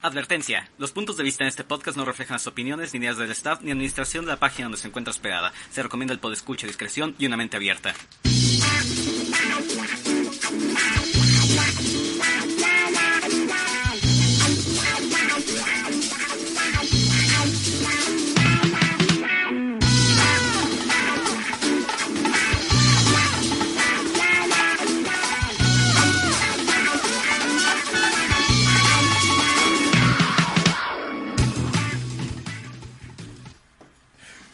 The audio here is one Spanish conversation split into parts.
Advertencia. Los puntos de vista en este podcast no reflejan las opiniones ni ideas del staff ni administración de la página donde se encuentra hospedada. Se recomienda el podescucha, discreción y una mente abierta.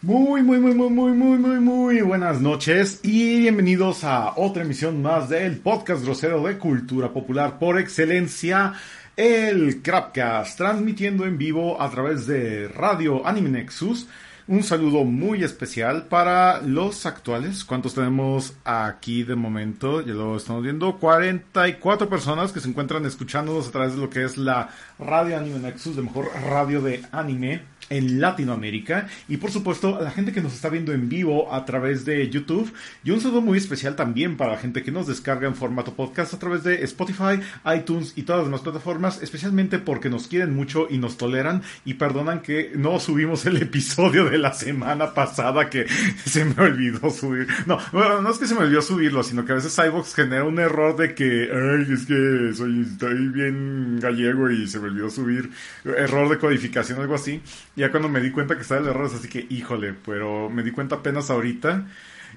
Muy, muy, muy, muy, muy, muy, muy, muy buenas noches y bienvenidos a otra emisión más del podcast grosero de cultura popular por excelencia, el Crapcast, transmitiendo en vivo a través de Radio Anime Nexus. Un saludo muy especial para los actuales. ¿Cuántos tenemos aquí de momento? Ya lo estamos viendo. 44 personas que se encuentran escuchándonos a través de lo que es la Radio Anime Nexus, de mejor radio de anime en Latinoamérica y por supuesto a la gente que nos está viendo en vivo a través de YouTube y un saludo muy especial también para la gente que nos descarga en formato podcast a través de Spotify, iTunes y todas las demás plataformas, especialmente porque nos quieren mucho y nos toleran y perdonan que no subimos el episodio de la semana pasada que se me olvidó subir. No, bueno, no es que se me olvidó subirlo, sino que a veces iVox genera un error de que, ay, es que soy, estoy bien gallego y se me olvidó subir error de codificación, algo así. Ya cuando me di cuenta que estaba el error, así que, híjole, pero me di cuenta apenas ahorita.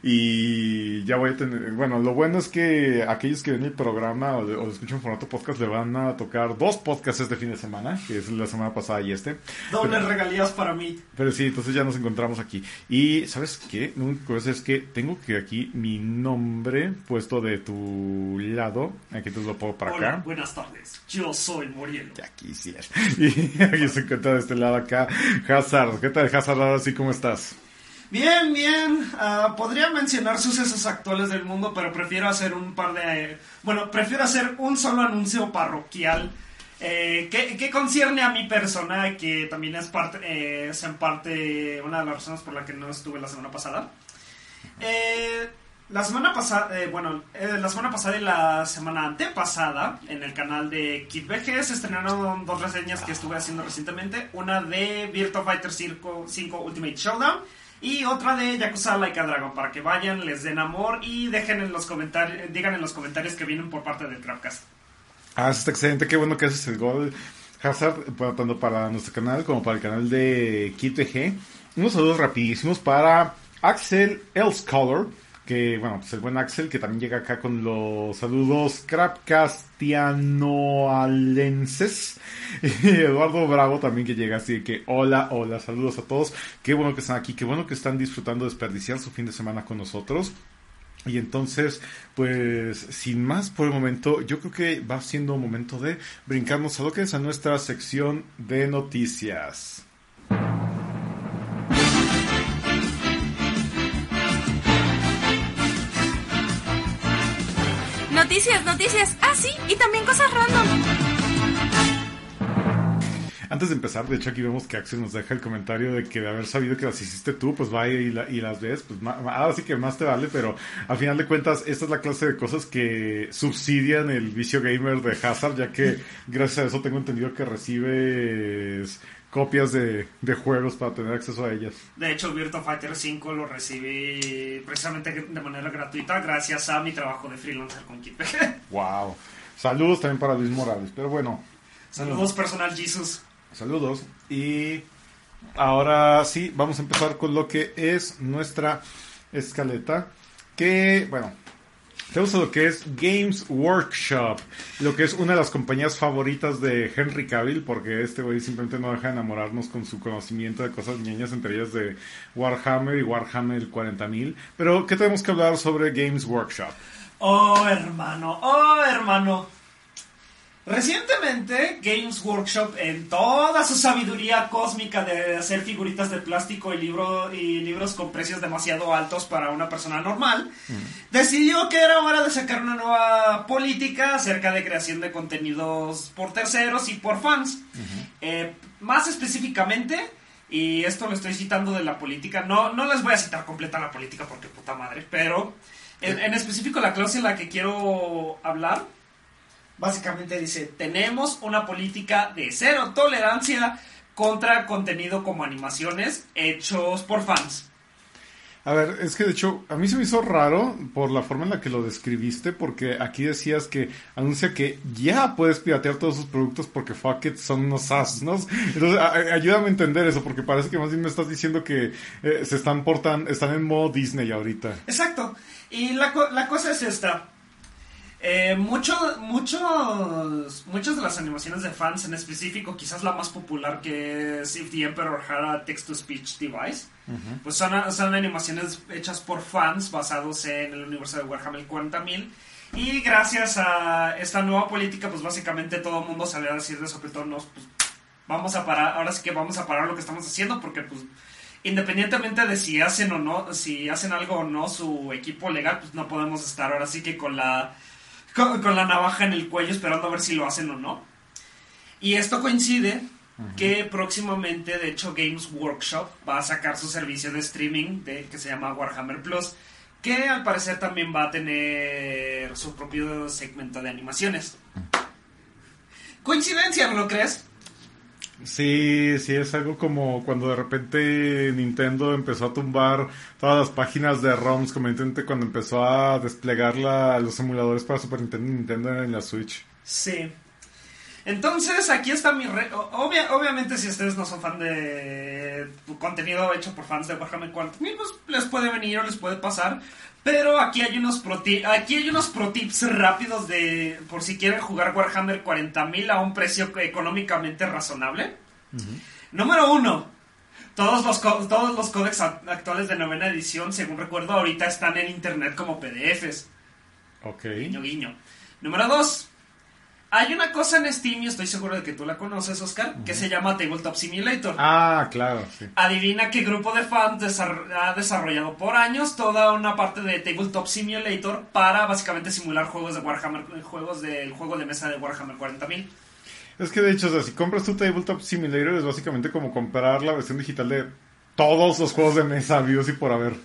Y ya voy a tener. Bueno, lo bueno es que aquellos que ven el programa o, o lo escuchan en formato podcast le van a tocar dos podcasts este fin de semana, que es la semana pasada y este. Dobles regalías para mí. Pero sí, entonces ya nos encontramos aquí. Y ¿sabes qué? Lo único que es que tengo que aquí mi nombre puesto de tu lado. Aquí te lo pongo para Hola, acá. buenas tardes. Yo soy Morielo. Ya quisieras. Y aquí se encuentra de este lado acá Hazard. ¿Qué tal Hazard? Ahora sí, ¿cómo estás? Bien, bien. Ah, podría mencionar sucesos actuales del mundo, pero prefiero hacer un par de... bueno, prefiero hacer un solo anuncio parroquial eh, que, que concierne a mi persona, que también es, parte, eh, es en parte una de las razones por la que no estuve la semana pasada. Eh, la semana pasada, eh, bueno, eh, la semana pasada y la semana antepasada, en el canal de Kid VG se estrenaron dos reseñas que estuve haciendo recientemente. Una de Virtua Fighter 5, 5 Ultimate Showdown y otra de Yakuza Like a Dragon, para que vayan, les den amor y dejen en los comentarios, digan en los comentarios que vienen por parte del Crapcast. Ah, eso está excelente. Qué bueno que haces el gol. Hazard, tanto para nuestro canal como para el canal de KitVG. Unos saludos rapidísimos para Axel Elscolor, que, bueno, pues el buen Axel, que también llega acá con los saludos crapcastianoalenses. Y Eduardo Bravo también que llega así de que, hola, hola, saludos a todos. Qué bueno que están aquí, qué bueno que están disfrutando, desperdiciar su fin de semana con nosotros. Y entonces, pues, sin más por el momento, yo creo que va siendo momento de brincarnos a lo que es a nuestra sección de noticias. Noticias, noticias. Ah, sí, y también cosas random. Antes de empezar, de hecho aquí vemos que Axel nos deja el comentario de que de haber sabido que las hiciste tú, pues vaya y, la- y las ves, pues ahora sí que más te vale, pero al final de cuentas esta es la clase de cosas que subsidian el vicio gamer de Hazard, ya que gracias a eso tengo entendido que recibes copias de, de juegos para tener acceso a ellas. De hecho, Virtua Fighter 5 lo recibí precisamente de manera gratuita gracias a mi trabajo de freelancer con VG. Wow. Saludos también para Luis Morales, pero bueno, Saludos, personal Jesus. Saludos. Y ahora sí, vamos a empezar con lo que es nuestra escaleta. Que, bueno, tenemos a lo que es Games Workshop. Lo que es una de las compañías favoritas de Henry Cavill. Porque este güey simplemente no deja de enamorarnos con su conocimiento de cosas ñeñas, entre ellas de Warhammer y Warhammer 40.000. Pero, ¿qué tenemos que hablar sobre Games Workshop? Oh, hermano, oh, hermano. Recientemente, Games Workshop, en toda su sabiduría cósmica de hacer figuritas de plástico y, libro, y libros con precios demasiado altos para una persona normal, decidió que era hora de sacar una nueva política acerca de creación de contenidos por terceros y por fans. Eh, más específicamente, y esto lo estoy citando de la política, no, no les voy a citar completa la política porque puta madre, pero en, en específico la cláusula que quiero hablar Básicamente dice, tenemos una política de cero tolerancia contra contenido como animaciones hechos por fans. A ver, es que de hecho, a mí se me hizo raro por la forma en la que lo describiste, porque aquí decías que anuncia que ya puedes piratear todos sus productos porque fuck it, son unos asnos. Entonces, ayúdame a entender eso, porque parece que más bien me estás diciendo que eh, se están portando, están en modo Disney ahorita. Exacto. Y la, la cosa es esta. Eh, muchos, muchos, muchas de las animaciones de fans en específico, quizás la más popular que es If the Emperor Had a Text-to-Speech Device, pues son, son, animaciones hechas por fans basados en el universo de Warhammer 40.000. Y gracias a esta nueva política, pues básicamente todo el mundo salió a decir de sopetonos, pues vamos a parar, ahora sí que vamos a parar lo que estamos haciendo porque pues independientemente de si hacen o no, si hacen algo o no su equipo legal, pues no podemos estar ahora sí que con la con, la navaja en el cuello esperando a ver si lo hacen o no. Y esto coincide que próximamente, de hecho, Games Workshop va a sacar su servicio de streaming de, que se llama Warhammer Plus, que al parecer también va a tener su propio segmento de animaciones. ¿Coincidencia, no lo crees? Sí, sí, es algo como cuando de repente Nintendo empezó a tumbar todas las páginas de ROMs, como cuando empezó a desplegar los emuladores para Super Nintendo y Nintendo en la Switch. Sí. Entonces, aquí está mi... Re obviamente, si ustedes no son fan de contenido hecho por fans de Warhammer 40.000, pues les puede venir o les puede pasar. Pero aquí hay unos pro aquí hay unos pro tips rápidos de por si quieren jugar Warhammer 40.000 a un precio económicamente razonable. Número uno. Todos los, todos los códex actuales de novena edición, según recuerdo, ahorita están en internet como PDFs. Ok. Guiño, guiño. Número dos. Hay una cosa en Steam, y estoy seguro de que tú la conoces, Oscar, que se llama Tabletop Simulator. Ah, claro, sí. Adivina qué grupo de fans ha desarrollado por años toda una parte de Tabletop Simulator para básicamente simular juegos de Warhammer, juegos del juego de mesa de Warhammer 40.000. Es que de hecho, o sea, si compras tu Tabletop Simulator es básicamente como comprar la versión digital de todos los juegos de mesa vivos y por haber.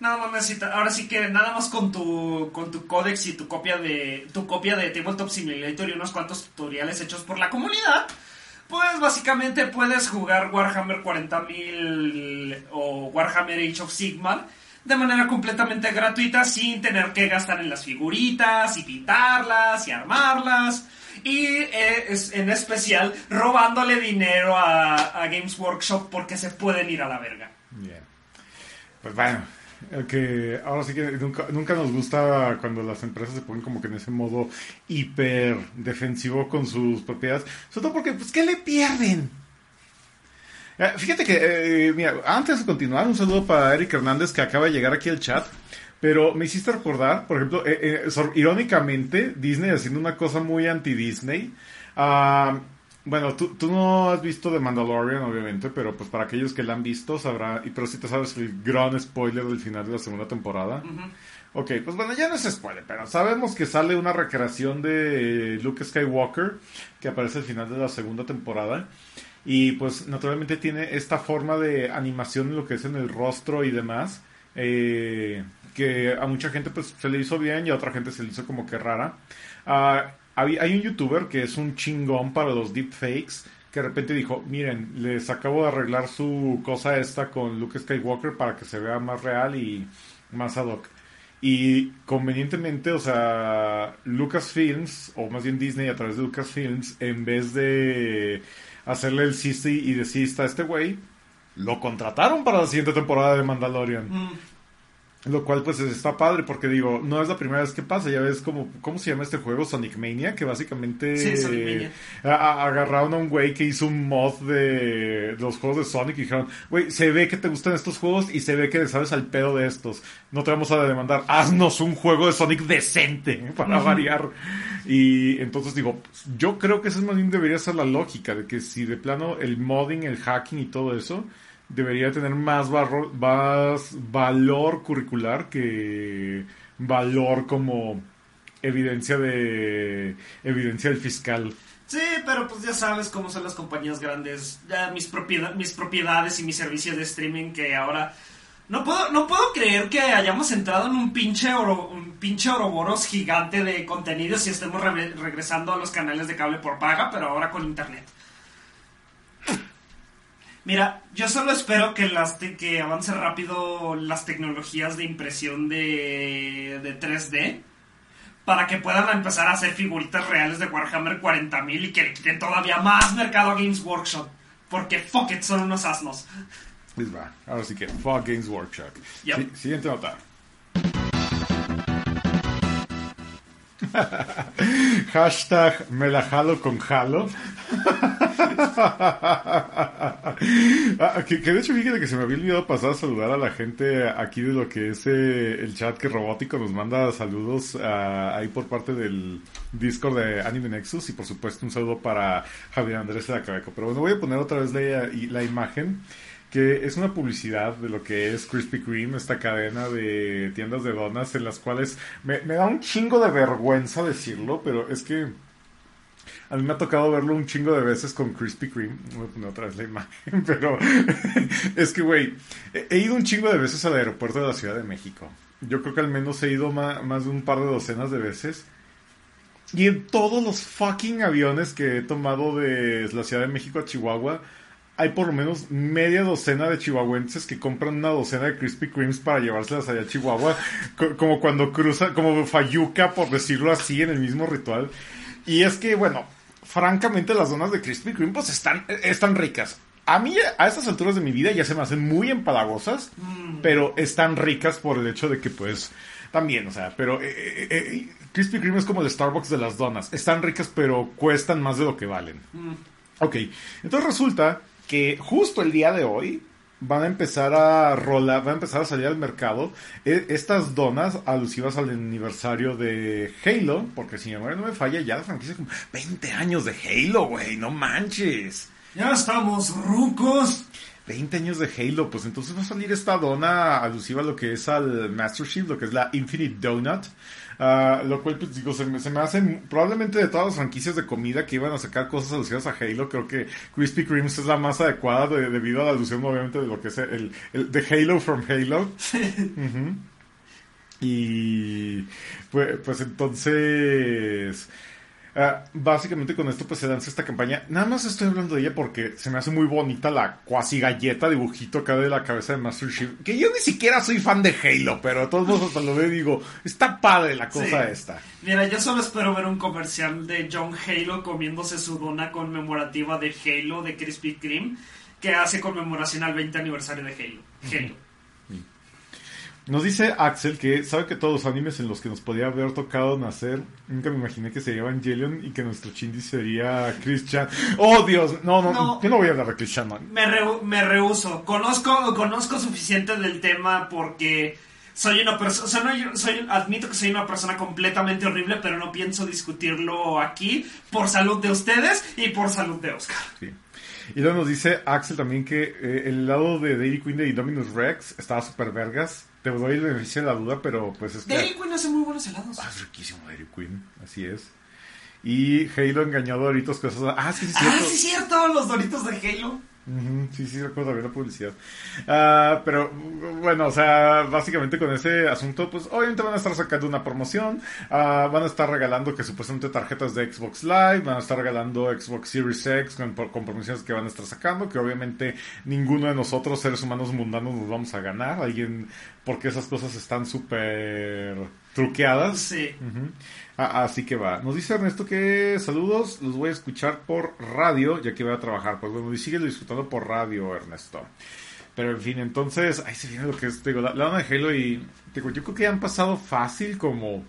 Nada más necesitas, ahora sí que nada más con tu con tu códex y tu copia de tu copia de Tabletop Simulator y unos cuantos tutoriales hechos por la comunidad, pues básicamente puedes jugar Warhammer 40.000 o Warhammer Age of Sigmar de manera completamente gratuita sin tener que gastar en las figuritas y pintarlas y armarlas y eh, en especial robándole dinero a, Games Workshop porque se pueden ir a la verga. Bien. Pues bueno, que ahora sí que nunca, nos gusta cuando las empresas se ponen como que en ese modo hiper defensivo con sus propiedades. Sobre todo porque, pues, ¿qué le pierden? Eh, fíjate que, eh, mira, antes de continuar, un saludo para Eric Hernández que acaba de llegar aquí al chat. Pero me hiciste recordar, por ejemplo, eh, irónicamente, Disney haciendo una cosa muy anti-Disney. Ah, bueno, tú, tú, no has visto The Mandalorian, obviamente, pero pues para aquellos que la han visto, sabrá, y pero si te sabes el gran spoiler del final de la segunda temporada. Ok, pues bueno, ya no es spoiler, pero sabemos que sale una recreación de Luke Skywalker, que aparece al final de la segunda temporada. Y pues naturalmente tiene esta forma de animación en lo que es en el rostro y demás. Eh, que a mucha gente pues se le hizo bien y a otra gente se le hizo como que rara. Uh, hay un youtuber que es un chingón para los deepfakes que de repente dijo, miren, les acabo de arreglar su cosa esta con Luke Skywalker para que se vea más real y más ad hoc. Y convenientemente, o sea, Lucasfilms, o más bien Disney a través de Lucasfilms, en vez de hacerle el CC y decir, está este güey, lo contrataron para la siguiente temporada de Mandalorian. Mm. Lo cual pues está padre porque digo, no es la primera vez que pasa, ya ves como, ¿cómo se llama este juego? Sonic Mania, que básicamente sí, agarraron a un güey que hizo un mod de, los juegos de Sonic y dijeron, güey, se ve que te gustan estos juegos y se ve que sabes al pedo de estos. No te vamos a demandar, haznos un juego de Sonic decente para variar. Y entonces digo, yo creo que esa más bien debería ser la lógica, de que si de plano el modding, el hacking y todo eso debería tener más, valor curricular que valor como evidencia de evidencia del fiscal. Sí, pero pues ya sabes cómo son las compañías grandes, ya mis, mis propiedades y mis servicios de streaming que ahora No puedo, no puedo creer que hayamos entrado en un pinche, oro, un pinche oroboros gigante de contenidos y estemos re- regresando a los canales de cable por paga, pero ahora con internet. Mira, yo solo espero que las te- que avance rápido las tecnologías de impresión de, de 3D para que puedan empezar a hacer figuritas reales de Warhammer 40.000 y que le quiten todavía más mercado a Games Workshop. Porque fuck it, son unos asnos. Pues va, ahora sí que, fuck Games Workshop. Yep. Sí, siguiente nota. Hashtag me la jalo con jalo. Ah, que, de hecho fíjate que se me había olvidado pasar a saludar a la gente aquí de lo que es eh, el chat que Robótico nos manda saludos ah, ahí por parte del Discord de Anime Nexus y por supuesto un saludo para Javier Andrés de la Cabeco. Pero bueno, voy a poner otra vez la, la imagen que es una publicidad de lo que es Krispy Kreme, esta cadena de tiendas de donas en las cuales me da un chingo de vergüenza decirlo, pero es que a mí me ha tocado verlo un chingo de veces con Krispy Kreme. Otra vez la imagen, pero es que, güey, he ido un chingo de veces al aeropuerto de la Ciudad de México. Yo creo que al menos he ido más de un par de docenas de veces. Y en todos los fucking aviones que he tomado de la Ciudad de México a Chihuahua, hay por lo menos media docena de chihuahuenses que compran una docena de Krispy Kremes para llevárselas allá a Chihuahua, co- como cuando cruza, como Fayuca, por decirlo así, en el mismo ritual. Y es que, bueno, francamente las donas de Krispy Kreme pues están, están ricas. A mí, a estas alturas de mi vida, ya se me hacen muy empalagosas, pero están ricas por el hecho de que, pues, también, o sea, pero eh, eh, eh, Krispy Kreme es como el Starbucks de las donas. Están ricas, pero cuestan más de lo que valen. Ok, entonces resulta que justo el día de hoy van a empezar a rolar, van a empezar a salir al mercado eh, estas donas alusivas al aniversario de Halo, porque si mi memoria no me falla, ya la franquicia como 20 años de Halo, güey, no manches. Ya estamos rucos. 20 años de Halo, pues entonces va a salir esta dona alusiva a lo que es al Master Chief, lo que es la Infinite Donut. Ah, lo cual, pues digo, se me, se me hace probablemente de todas las franquicias de comida que iban a sacar cosas alusivas a Halo, creo que Krispy Kreme es la más adecuada de- debido a la alusión, obviamente, de lo que es el, el de Halo from Halo. Y pues, pues entonces, ah, básicamente con esto pues se lanza esta campaña. Nada más estoy hablando de ella porque se me hace muy bonita la cuasi galleta dibujito acá de la cabeza de Master Chief. Que yo ni siquiera soy fan de Halo, pero de todos modos hasta lo veo y digo, está padre la cosa Sí. esta. Mira, yo solo espero ver un comercial de John Halo comiéndose su dona conmemorativa de Halo de Krispy Kreme que hace conmemoración al 20 aniversario de Halo. Halo. Nos dice Axel que sabe que todos los animes en los que nos podía haber tocado nacer, nunca me imaginé que sería Evangelion y que nuestro chindi sería Christian. ¡Oh, Dios! No, no, No. yo no voy a hablar de Christian, man. Me, rehu- me rehuso. Conozco, conozco suficiente del tema porque soy una persona. Soy, soy- admito que soy una persona completamente horrible, pero no pienso discutirlo aquí por salud de ustedes y por salud de Oscar. Sí. Y luego nos dice Axel también que eh, el lado de Dairy Queen de Dominus Rex estaba súper vergas. Te doy el beneficio de la duda, pero pues es que... Dairy Queen hace muy buenos helados. Ah, es riquísimo Dairy Queen, así es. Y Halo engañó a Doritos cosas... Ah, sí, sí, es Ah, cierto. sí, es cierto, los doritos de Halo. Ujú, Sí, sí, recuerdo bien la publicidad. Ah, pero bueno, o sea, básicamente con ese asunto, pues obviamente van a estar sacando una promoción, ah, van a estar regalando que supuestamente tarjetas de Xbox Live, van a estar regalando Xbox Series X con, con promociones que van a estar sacando, que obviamente ninguno de nosotros, seres humanos mundanos, nos vamos a ganar. Alguien, porque esas cosas están súper truqueadas. Sí. Ah, así que va. Nos dice Ernesto que saludos, los voy a escuchar por radio, ya que voy a trabajar. Pues bueno, y sigue disfrutando por radio, Ernesto. Pero en fin, entonces, ahí se viene lo que es, digo, la, la onda de Halo y, digo, yo creo que han pasado fácil como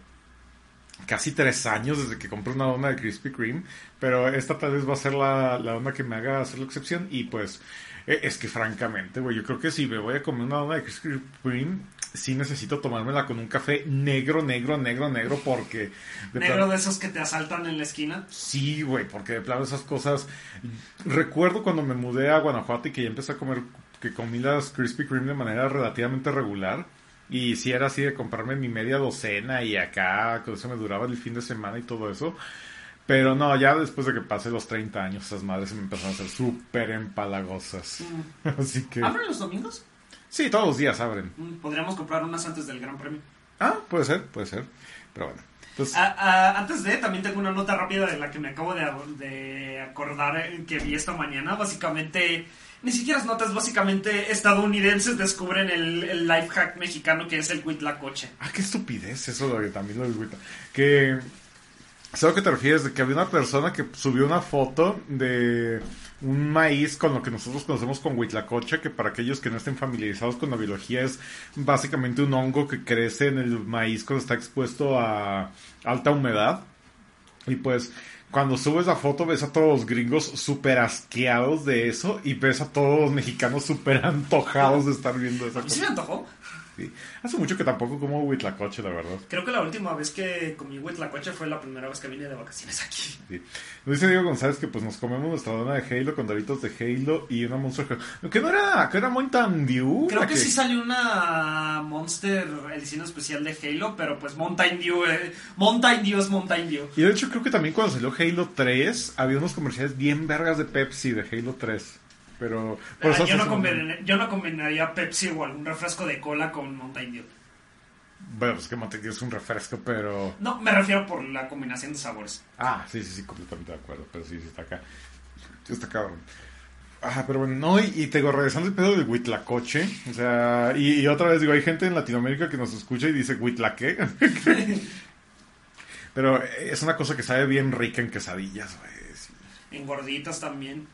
casi tres años desde que compré una dona de Krispy Kreme, pero esta tal vez va a ser la, la onda que me haga hacer la excepción y pues es que francamente, güey, yo creo que si me voy a comer una dona de Krispy Kreme, sí necesito tomármela con un café negro, negro, negro, negro, porque... de Negro de esos que te asaltan en la esquina. Sí, güey, porque de plano esas cosas... Recuerdo cuando me mudé a Guanajuato y que ya empecé a comer, que comí las Krispy Kreme de manera relativamente regular. Y sí era así de comprarme mi media docena y acá, con eso me duraba el fin de semana y todo eso. Pero no, ya después de que pasé los 30 años, esas madres se me empezaron a hacer súper empalagosas. Así que... ¿Abren los domingos? Sí, todos los días abren. Mm, Podríamos comprar unas antes del Gran Premio. Ah, puede ser, puede ser. Pero bueno. Entonces, Ah, ah, antes de, también tengo una nota rápida de la que me acabo de, de acordar eh, que vi esta mañana. Básicamente, ni siquiera es notas, básicamente estadounidenses descubren el, el life hack mexicano que es el Huitlacoche. Ah, qué estupidez eso lo que también lo del Que sé a que te refieres de que había una persona que subió una foto de un maíz con lo que nosotros conocemos como huitlacoche, que para aquellos que no estén familiarizados con la biología es básicamente un hongo que crece en el maíz cuando está expuesto a alta humedad. Y pues cuando subes la foto ves a todos los gringos súper asqueados de eso y ves a todos los mexicanos súper antojados de estar viendo esa A mí sí cosa. me antojó. Sí. Hace mucho que tampoco como huitlacoche, la verdad. Creo que la última vez que comí Huitlacoche fue la primera vez que vine de vacaciones aquí. Sí. Nos dice Diego González que pues nos comemos nuestra dona de Halo con doritos de Halo y una Monster High. Que no era, que era Mountain Dew. Creo la que sí salió una Monster edición especial de Halo, pero pues Mountain Dew, eh, Mountain Dew es Mountain Dew. Y de hecho creo que también cuando salió Halo 3 había unos comerciales bien vergas de Pepsi de Halo 3. Pero por Ah, yo, no yo no combinaría Pepsi o algún refresco de cola con Mountain Dew. Bueno, pues que Mountain Dew es un refresco, pero... No, me refiero por la combinación de sabores. Ah, sí, sí, sí, completamente de acuerdo. Pero sí, sí está acá. Está cabrón. Ah, pero bueno, no, y, y te digo, regresando al pedo del Huitlacoche, o sea, y, y otra vez digo, hay gente en Latinoamérica que nos escucha y dice Huitlaque. pero es una cosa que sabe bien rica en quesadillas, güey. sí. En gorditas también.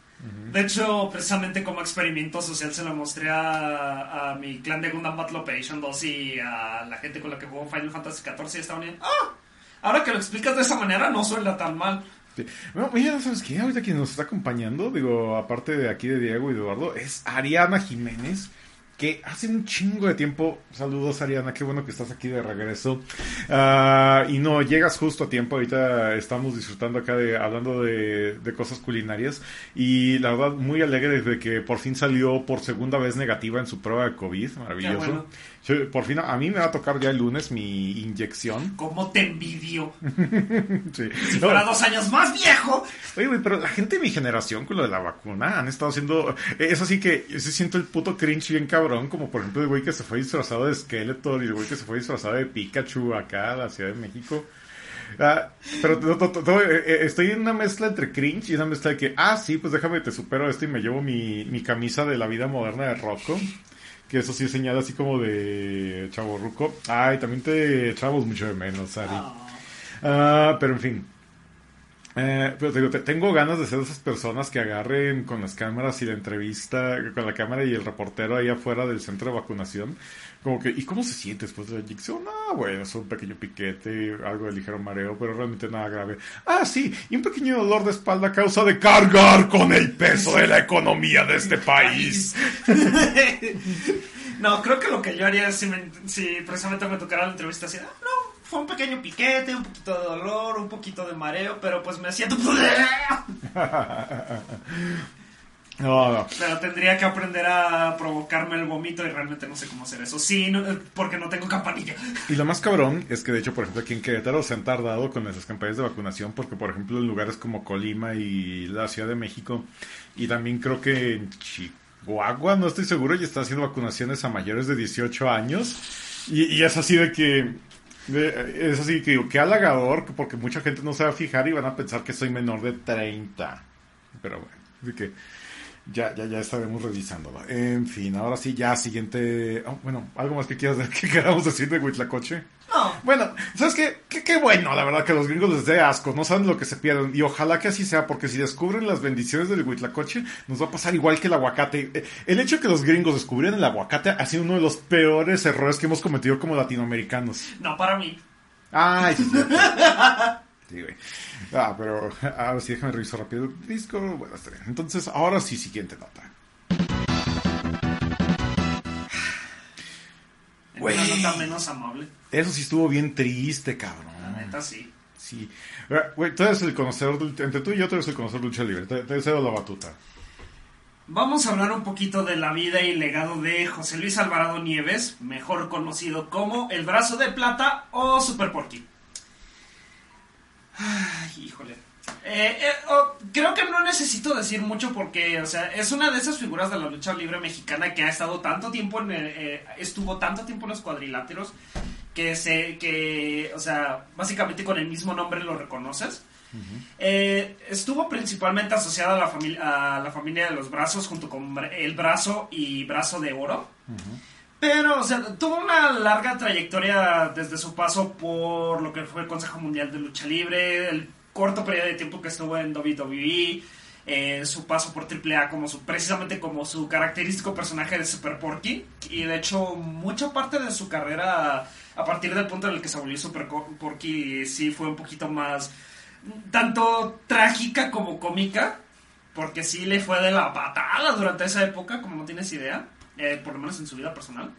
De hecho, precisamente como experimento social se lo mostré a, a mi clan de Gundam Battle Operation 2 y a la gente con la que jugó Final Fantasy XIV y estaban bien. ¡Ah! Ahora que lo explicas de esa manera no suena tan mal. Bueno, mira, ¿sabes qué? Ahorita quien nos está acompañando, digo, aparte de aquí de Diego y Eduardo, es Ariana Jiménez, que hace un chingo de tiempo, saludos Ariana, qué bueno que estás aquí de regreso. Ah, y no, llegas justo a tiempo, ahorita estamos disfrutando acá de, hablando de, de cosas culinarias, y la verdad, muy alegre de que por fin salió por segunda vez negativa en su prueba de COVID, maravilloso. Por fin, a mí me va a tocar ya el lunes mi inyección. ¿Cómo te envidio? Sí. Si No, dos años más viejo. Oye, güey, pero la gente de mi generación con lo de la vacuna han estado haciendo. eh, Es así que yo sí siento el puto cringe bien cabrón, como por ejemplo el güey que se fue disfrazado de Skeletor y el güey que se fue disfrazado de Pikachu acá a la Ciudad de México. Ah, pero eh, eh, estoy en una mezcla entre cringe y una mezcla de que, ah, sí, pues déjame te supero esto y me llevo mi, mi camisa de la vida moderna de Rocco. Que eso sí señala así como de chavorruco. Ay, también te echamos mucho de menos, Ari. Ah, Ah, pero en fin. Eh, pero te tengo ganas de ser esas personas que agarren con las cámaras y la entrevista, con la cámara y el reportero ahí afuera del centro de vacunación. Como que, ¿y cómo se siente después de la inyección? Ah, bueno, es un pequeño piquete, algo de ligero mareo, pero realmente nada grave. Ah, sí, y un pequeño dolor de espalda a causa de cargar con el peso de la economía de este país. no, creo que lo que yo haría es si, me- si precisamente me tocara la entrevista así, ah, no, fue un pequeño piquete, un poquito de dolor, un poquito de mareo, pero pues me hacía... No, no. Pero tendría que aprender a provocarme el vómito y realmente no sé cómo hacer eso. Sí, no- porque no tengo campanilla. Y lo más cabrón es que, de hecho, por ejemplo, aquí en Querétaro se han tardado con esas campañas de vacunación porque, por ejemplo, en lugares como Colima y la Ciudad de México y también creo que en Chihuahua, no estoy seguro, ya están haciendo vacunaciones a mayores de 18 años y, y es así de que... de- es así que digo, qué halagador, que porque mucha gente no se va a fijar y van a pensar que soy menor de 30. Pero bueno, así que ya, ya, ya estaremos revisándolo. En fin, ahora sí, ya siguiente. oh, bueno, algo más que quieras que queramos decir de Huitlacoche. No, Bueno, ¿sabes qué? qué? Qué bueno, la verdad, que a los gringos les dé asco, no saben lo que se pierden. Y ojalá que así sea, porque si descubren las bendiciones del Huitlacoche, nos va a pasar igual que el aguacate. Eh, El hecho de que los gringos descubrieran el aguacate ha sido uno de los peores errores que hemos cometido como latinoamericanos. no para mí. Ay, sí, sí. Sí, güey. Ah, pero ahora sí, déjame revisar rápido el disco. Bueno, está bien. Entonces, ahora sí, siguiente nota. Güey. una nota menos amable. Eso sí estuvo bien triste, cabrón. La neta, sí. Sí. Eh, Güey, tú eres el conocedor, del- entre tú y yo, tú eres el conocedor de lucha libre. Te, te cedo la batuta. Vamos a hablar un poquito de la vida y legado de José Luis Alvarado Nieves, mejor conocido como El Brazo de Plata o Super Porky. Híjole. Eh, eh, oh, creo que no necesito decir mucho porque, o sea, es una de esas figuras de la lucha libre mexicana que ha estado tanto tiempo en, el- eh, estuvo tanto tiempo en los cuadriláteros que se, que, o sea, básicamente con el mismo nombre lo reconoces. Estuvo principalmente asociada a la, familia a la familia de los brazos junto con el brazo y brazo de oro. Pero, o sea, tuvo una larga trayectoria desde su paso por lo que fue el Consejo Mundial de Lucha Libre, el corto periodo de tiempo que estuvo en WWE, eh, su paso por AAA como su, precisamente como su característico personaje de Super Porky. Y de hecho, mucha parte de su carrera, a partir del punto en el que se volvió Super Porky, sí fue un poquito más, tanto trágica como cómica. Porque sí le fue de la patada durante esa época, como no tienes idea. eh, por lo menos en su vida personal.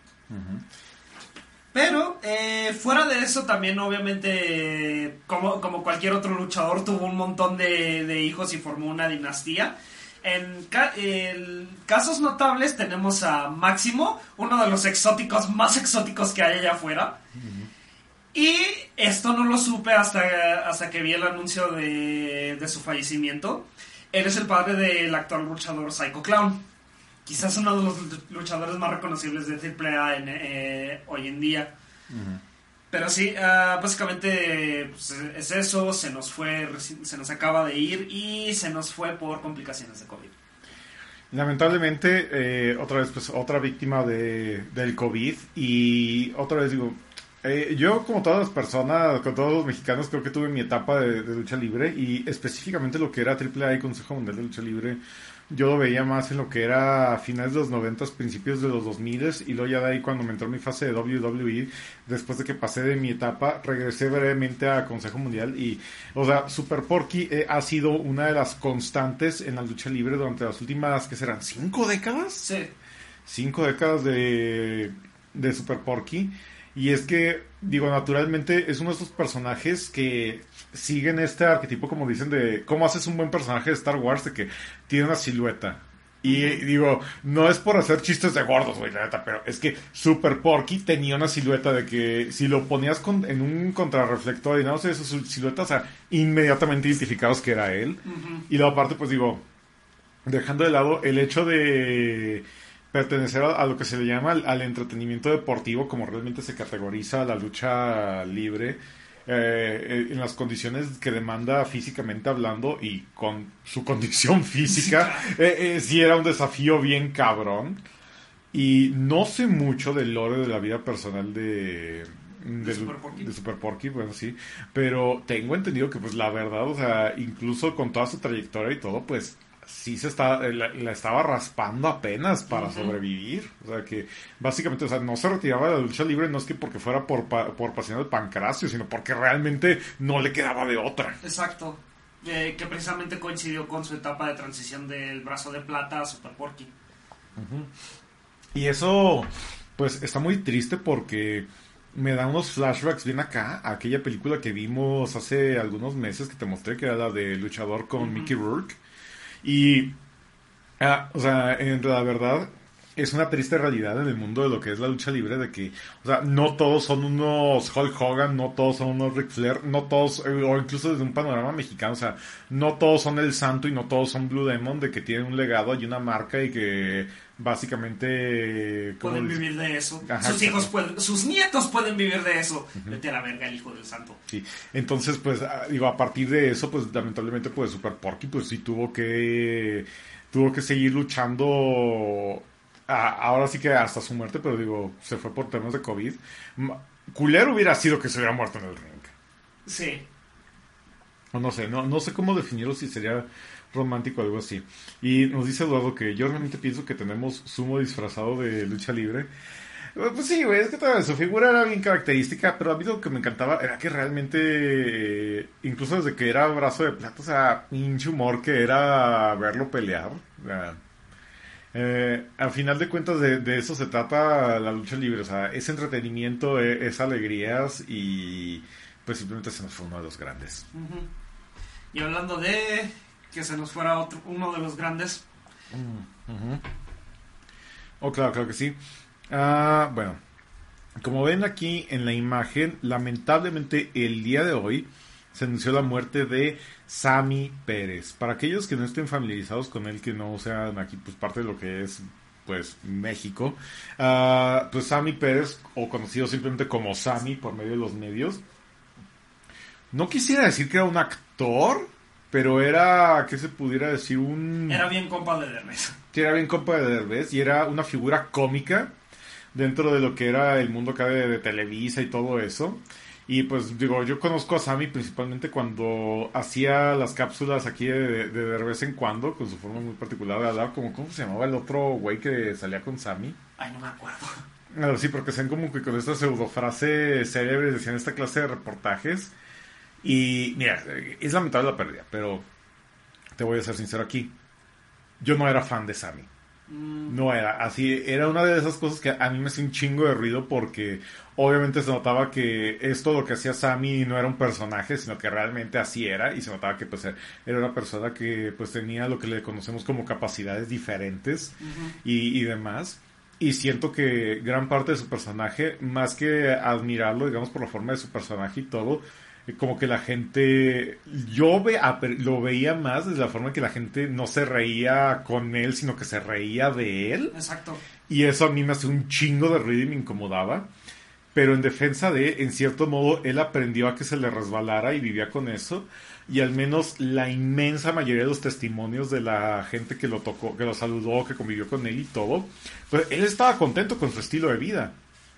Pero eh, fuera de eso también obviamente como, como cualquier otro luchador tuvo un montón de, de hijos y formó una dinastía. En ca- el- casos notables tenemos a Máximo, uno de los exóticos más exóticos que hay allá afuera. Y esto no lo supe hasta, hasta que vi el anuncio de, de su fallecimiento. Él es el padre del actual luchador Psycho Clown. Quizás uno de los luchadores más reconocibles de AAA en, eh, hoy en día. Pero sí, ah, básicamente pues, es eso. Se nos fue, se nos acaba de ir y se nos fue por complicaciones de COVID. Lamentablemente, eh, otra vez, pues, otra víctima de, del COVID. Y otra vez digo, eh, yo como todas las personas, con todos los mexicanos, creo que tuve mi etapa de, de lucha libre. Y específicamente lo que era AAA y Consejo Mundial de Lucha Libre, yo lo veía más en lo que era a finales de los 90, principios de los 2000 y luego ya de ahí cuando me entró mi fase de WWE, después de que pasé de mi etapa, regresé brevemente a Consejo Mundial y, o sea, Super Porky eh, ha sido una de las constantes en la lucha libre durante las últimas, ¿qué serán? ¿Cinco décadas? Sí, cinco décadas de, de Super Porky. Y es que, digo, naturalmente es uno de esos personajes que siguen este arquetipo, como dicen, de cómo haces un buen personaje de Star Wars, de que tiene una silueta. Y digo, no es por hacer chistes de gordos, güey, la neta, pero es que Super Porky tenía una silueta de que si lo ponías con- en un contrarreflector y no sé, su silueta, o sea, inmediatamente identificados que era él. Y luego aparte, pues digo, dejando de lado el hecho de pertenecer a, a lo que se le llama al, al entretenimiento deportivo, como realmente se categoriza la lucha libre, eh, en las condiciones que demanda físicamente hablando y con su condición física, eh, eh, sí era un desafío bien cabrón. Y no sé mucho del lore de la vida personal de... ¿De Super Porky? de Super Porky, bueno, sí. Pero tengo entendido que, pues, la verdad, o sea, incluso con toda su trayectoria y todo, pues, sí se está, eh, la, la estaba raspando apenas para sobrevivir. O sea, que básicamente, o sea, no se retiraba de la lucha libre, no es que porque fuera por, por pasión del pancracio, sino porque realmente no le quedaba de otra. exacto. Eh, que precisamente coincidió con su etapa de transición del brazo de plata a Super Porky. Y eso, pues, está muy triste porque me da unos flashbacks bien acá a aquella película que vimos hace algunos meses que te mostré, que era la de Luchador con Mickey Rourke. Y, ah, o sea, en la verdad, es una triste realidad en el mundo de lo que es la lucha libre, de que, o sea, no todos son unos Hulk Hogan, no todos son unos Ric Flair, no todos, eh, o incluso desde un panorama mexicano, o sea, no todos son el santo y no todos son Blue Demon, de que tienen un legado y una marca y que básicamente... ¿cómo Pueden vivir de eso. Ajá, sus hijos pueden, sus nietos pueden vivir de eso. Vete a la verga, el hijo del santo. Sí, entonces pues ah, digo, a partir de eso pues lamentablemente pues Super Porky pues sí tuvo que tuvo que seguir luchando a- ahora sí que hasta su muerte, pero digo, se fue por temas de COVID. Culero hubiera sido que se hubiera muerto en el ring. Sí. No sé, no, no sé cómo definirlo si sería romántico algo así. Y nos dice Eduardo que yo realmente pienso que tenemos sumo disfrazado de lucha libre. Eh, Pues sí, güey, es que toda su figura era bien característica, pero a mí lo que me encantaba era que realmente, incluso desde que era brazo de plata, o sea, pinche humor que era verlo pelear. Eh, al final de cuentas de, de eso se trata la lucha libre, o sea, es entretenimiento, eh, es alegrías y pues simplemente se nos fue uno de los grandes. Y hablando de que se nos fuera otro, uno de los grandes. Oh, claro, claro que sí. Ah, bueno, como ven aquí en la imagen, lamentablemente el día de hoy se anunció la muerte de Sammy Pérez. Para aquellos que no estén familiarizados con él, que no sean aquí pues parte de lo que es pues México, ah, pues Sammy Pérez, o conocido simplemente como Sammy por medio de los medios, no quisiera decir que era un actor, pero era, ¿qué se pudiera decir? Un... Era bien compa de Derbez. Sí, era bien compa de Derbez y era una figura cómica dentro de lo que era el mundo acá de, de Televisa y todo eso. Y pues digo, yo conozco a Sammy principalmente cuando hacía las cápsulas aquí de, de, de vez en cuando, con su forma muy particular de hablar, como cómo se llamaba el otro güey que salía con Sammy. Ay, no me acuerdo. Ah, sí, porque sean como que con estas pseudofrases célebres decían esta clase de reportajes. Y mira, es lamentable la pérdida, pero te voy a ser sincero aquí. Yo no era fan de Sammy. No era así, era una de esas cosas que a mí me hacía un chingo de ruido porque obviamente se notaba que esto lo que hacía Sammy no era un personaje, sino que realmente así era y se notaba que pues era una persona que pues tenía lo que le conocemos como capacidades diferentes y, y demás. Y siento que gran parte de su personaje, más que admirarlo, digamos, por la forma de su personaje y todo, como que la gente, yo ve, lo veía más desde la forma en que la gente no se reía con él, sino que se reía de él. Exacto. Y eso a mí me hace un chingo de ruido y me incomodaba. Pero en defensa de, en cierto modo, él aprendió a que se le resbalara y vivía con eso. Y al menos la inmensa mayoría de los testimonios de la gente que lo tocó, que lo saludó, que convivió con él y todo, pues él estaba contento con su estilo de vida.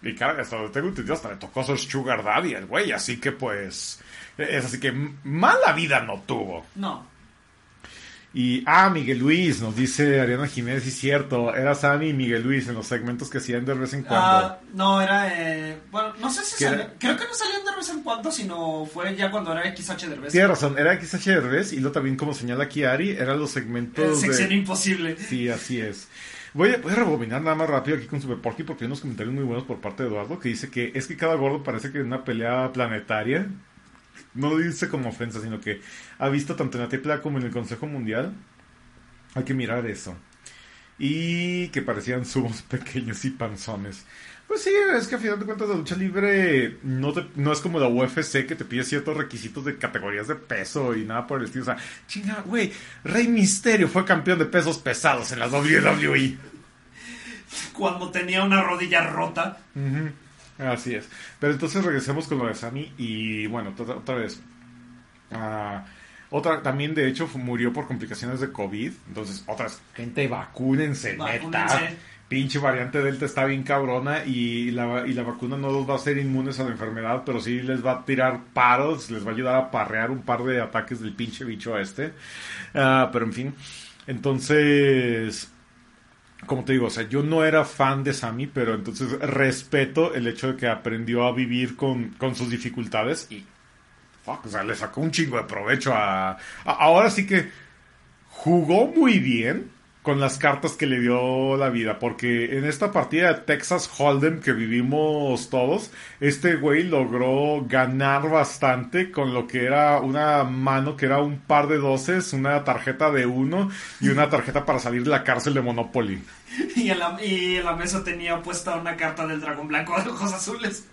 Y cara, hasta donde tengo entendido, hasta le tocó ser Sugar Daddy el güey, así que pues. Es así que mala vida no tuvo. No. Y, ah, Miguel Luis, nos dice Ariana Jiménez, y cierto, era Sammy y Miguel Luis en los segmentos que hacían de vez en cuando. Ah, no, era, eh, bueno, no sé si salió, creo que no salían de vez en cuando, sino fue ya cuando era XH Derbez. Tienes razón, era XH Derbez, y luego también, como señala aquí Ari, eran los segmentos Sección de... imposible. Sí, así es. Voy a, voy a rebobinar nada más rápido aquí con Super Porky porque hay unos comentarios muy buenos por parte de Eduardo que dice que es que cada gordo parece que es una pelea planetaria. No lo dice como ofensa, sino que ha visto tanto en la AAA como en el Consejo Mundial. Hay que mirar eso. Y que parecían sumos pequeños y panzones. Pues sí, es que a final de cuentas la lucha libre no, te, no es como la UFC que te pide ciertos requisitos de categorías de peso y nada por el estilo. O sea, chinga, güey, Rey Misterio fue campeón de pesos pesados en la WWE. Cuando tenía una rodilla rota. Uh -huh. Así es. Pero entonces regresemos con lo de Sammy y bueno, otra, otra vez. Uh, otra también, de hecho, murió por complicaciones de COVID. Entonces, otras, gente, vacúnense, vacúnense. neta pinche variante Delta está bien cabrona y la, y la vacuna no los va a hacer inmunes a la enfermedad, pero sí les va a tirar paros, les va a ayudar a parrear un par de ataques del pinche bicho este. Uh, pero en fin, entonces, como te digo, o sea, yo no era fan de Sammy, pero entonces respeto el hecho de que aprendió a vivir con, con sus dificultades y, fuck, o sea, le sacó un chingo de provecho a, a ahora sí que jugó muy bien con las cartas que le dio la vida, porque en esta partida de Texas Hold'em que vivimos todos, este güey logró ganar bastante con lo que era una mano que era un par de doces, una tarjeta de uno y una tarjeta para salir de la cárcel de Monopoly. Y en la, y en la mesa tenía puesta una carta del dragón blanco de ojos azules.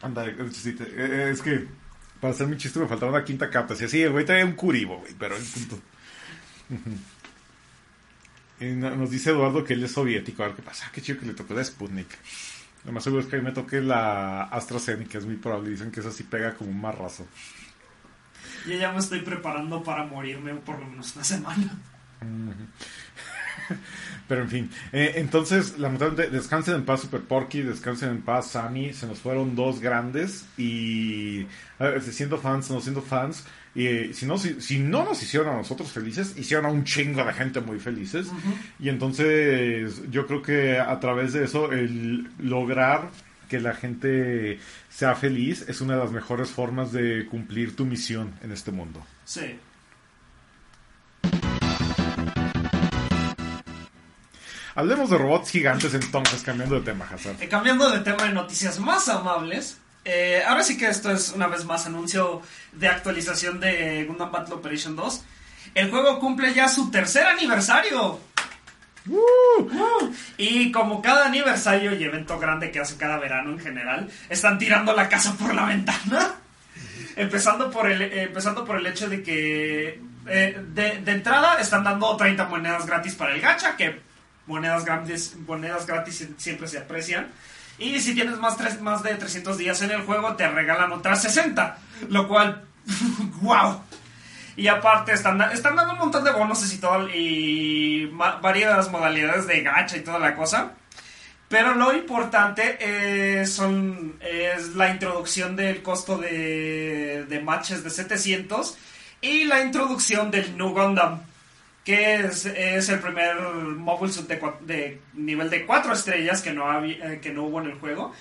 Anda, es que para hacer mi chiste me faltaba una quinta carta. Si así, el güey traía un curibo, güey, pero el punto. Nos dice Eduardo que él es soviético. A ver qué pasa. Qué chido que le tocó la Sputnik. Lo más seguro es que a mí me toque la AstraZeneca. Es muy probable. Dicen que esa sí pega como un marrazo. Yo ya me estoy preparando para morirme por lo menos una semana. Pero en fin, eh, entonces, lamentablemente, descansen en paz Super Porky, descansen en paz Sammy, se nos fueron dos grandes y a ver, siendo fans, no siendo fans, y si no, si, si, no nos hicieron a nosotros felices, hicieron a un chingo de gente muy felices. Uh -huh. Y entonces yo creo que a través de eso, el lograr que la gente sea feliz es una de las mejores formas de cumplir tu misión en este mundo. Sí. Hablemos de robots gigantes entonces, cambiando de tema, Hazard. Eh, cambiando de tema de noticias más amables. Eh, ahora sí que esto es una vez más anuncio de actualización de Gundam Battle Operation 2. El juego cumple ya su tercer aniversario. Uh, uh, y como cada aniversario y evento grande que hace cada verano en general, están tirando la casa por la ventana. Empezando por el, eh, empezando por el hecho de que eh, de, de entrada están dando 30 monedas gratis para el gacha, que monedas gratis, monedas gratis siempre se aprecian. Y si tienes más, tres, más de 300 días en el juego, te regalan otras 60. Lo cual, wow. Y aparte están, dando un montón de bonos y todo, y varias modalidades de gacha y toda la cosa. Pero lo importante es, son, es la introducción del costo de, de matches de 700 y la introducción del New Gundam, que es, es el primer mobile suit de, nivel de 4 estrellas que no, había- eh, que no hubo en el juego.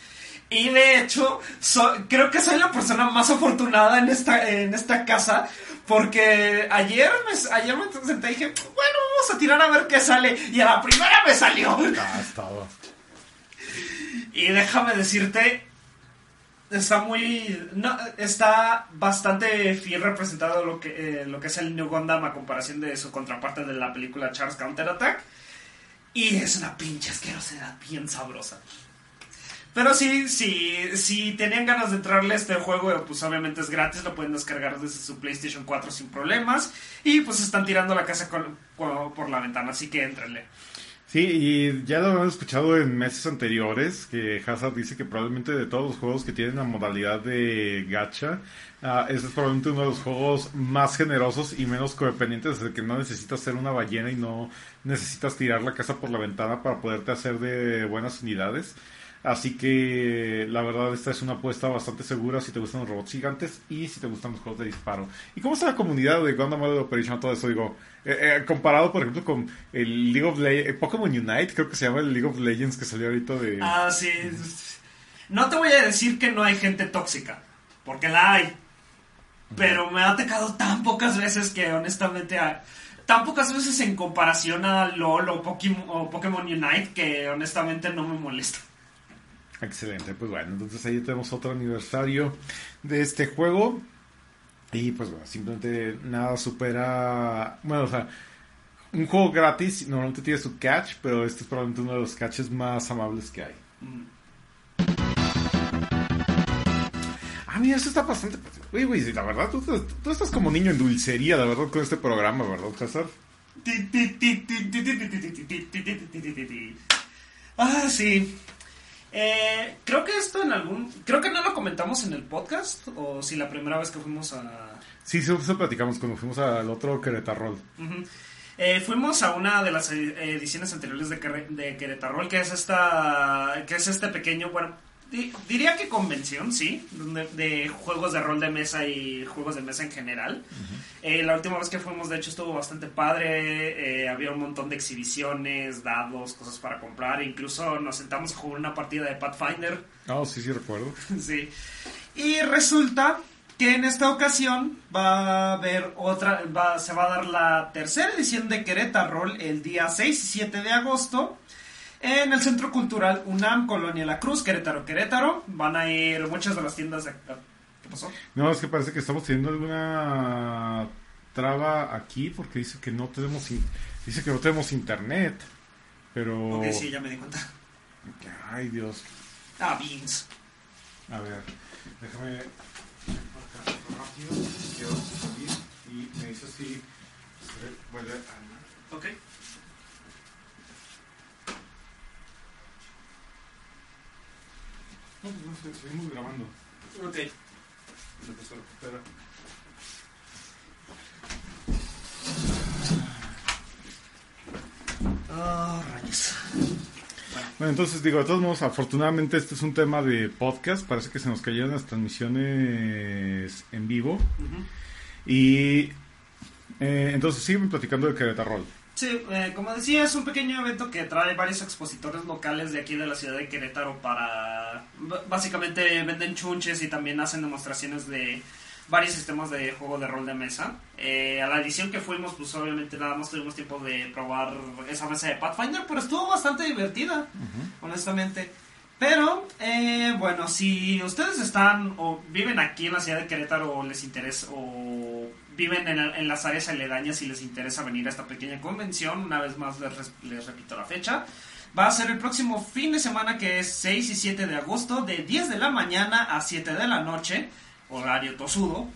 Y de hecho, so- creo que soy la persona más afortunada en esta, en esta casa. Porque ayer me, ayer me senté y dije, bueno, vamos a tirar a ver qué sale. Y a la primera me salió. Ah, estaba. Y déjame decirte, está muy. No, está bastante fiel representado lo que, eh, lo que es el New Gundam a comparación de su contraparte de la película Charles Counterattack. Y es una pinche asquerosidad bien sabrosa. Pero sí, sí, si tenían ganas de entrarle a este juego, pues obviamente es gratis, lo pueden descargar desde su PlayStation 4 sin problemas. Y pues están tirando la casa por la ventana, así que entrenle. Sí, y ya lo hemos escuchado en meses anteriores, que Hazard dice que probablemente de todos los juegos que tienen la modalidad de gacha, ah, este es probablemente uno de los juegos más generosos y menos codependientes, de que no necesitas ser una ballena y no necesitas tirar la casa por la ventana para poderte hacer de buenas unidades. Así que la verdad esta es una apuesta bastante segura si te gustan los robots gigantes y si te gustan los juegos de disparo. ¿Y cómo está la comunidad de Gundam Model Operation? Todo eso digo, eh, eh, comparado por ejemplo con el League of Legends, Pokémon Unite, creo que se llama el League of Legends que salió ahorita de... Ah, sí. No te voy a decir que no hay gente tóxica, porque la hay. Pero me ha atacado tan pocas veces que honestamente... tan pocas veces en comparación a LOL o Pokémon, o Pokémon Unite que honestamente no me molesta. Excelente, pues bueno, entonces ahí tenemos otro aniversario de este juego. Y pues bueno, simplemente nada supera. Bueno, o sea, un juego gratis normalmente tiene su catch, pero este es probablemente uno de los catches más amables que hay. Ah, mira, esto está bastante. Uy, güey, la verdad, tú, tú- tú estás como niño en dulcería, la verdad, con este programa, ¿verdad, César? Ah, sí. Eh, creo que esto en algún... Creo que no lo comentamos en el podcast, o si la primera vez que fuimos a... Sí, sí, eso platicamos cuando fuimos al otro Querétaro. Ujú. Eh, fuimos a una de las ed- ediciones anteriores de, Quere- de Querétaro, que es esta, que es este pequeño, bueno, di- diría que convención, sí, de juegos de rol de mesa y juegos de mesa en general. Eh, la última vez que fuimos, de hecho, estuvo bastante padre. eh, había un montón de exhibiciones, dados, cosas para comprar. Incluso nos sentamos a jugar una partida de Pathfinder. Ah, sí, sí, recuerdo. Sí. Y resulta que en esta ocasión va a haber otra, va, se va a dar la tercera edición de Querétaro el día 6 y 7 de agosto en el Centro Cultural UNAM Colonia La Cruz, Querétaro, Querétaro. Van a ir muchas de las tiendas de... ¿Qué pasó? No, es que parece que estamos teniendo alguna traba aquí porque dice que no tenemos dice que no tenemos internet. Pero Ok, sí, ya me di cuenta. ay, Dios. Ah, Beans. A ver, déjame rápido. Quiero salir y me dice si se vuelve a Ok. No, pues no sé, seguimos grabando. Ok. Se recupera. Ah, rayos. Bueno, entonces digo, de todos modos, afortunadamente este es un tema de podcast. Parece que se nos cayeron las transmisiones en vivo. Y eh, entonces siguen platicando de Querétaro. Sí, eh, como decía, es un pequeño evento que trae varios expositores locales de aquí de la ciudad de Querétaro para... Básicamente venden chunches y también hacen demostraciones de varios sistemas de juego de rol de mesa. Eh, a la edición que fuimos, pues obviamente nada más tuvimos tiempo de probar esa mesa de Pathfinder, pero estuvo bastante divertida, honestamente. Pero, eh, bueno, si ustedes están o viven aquí en la ciudad de Querétaro o les interesa o viven en, en las áreas aledañas y les interesa venir a esta pequeña convención, una vez más les, les repito la fecha, va a ser el próximo fin de semana que es 6 y 7 de agosto de 10 de la mañana a 7 de la noche horario tosudo,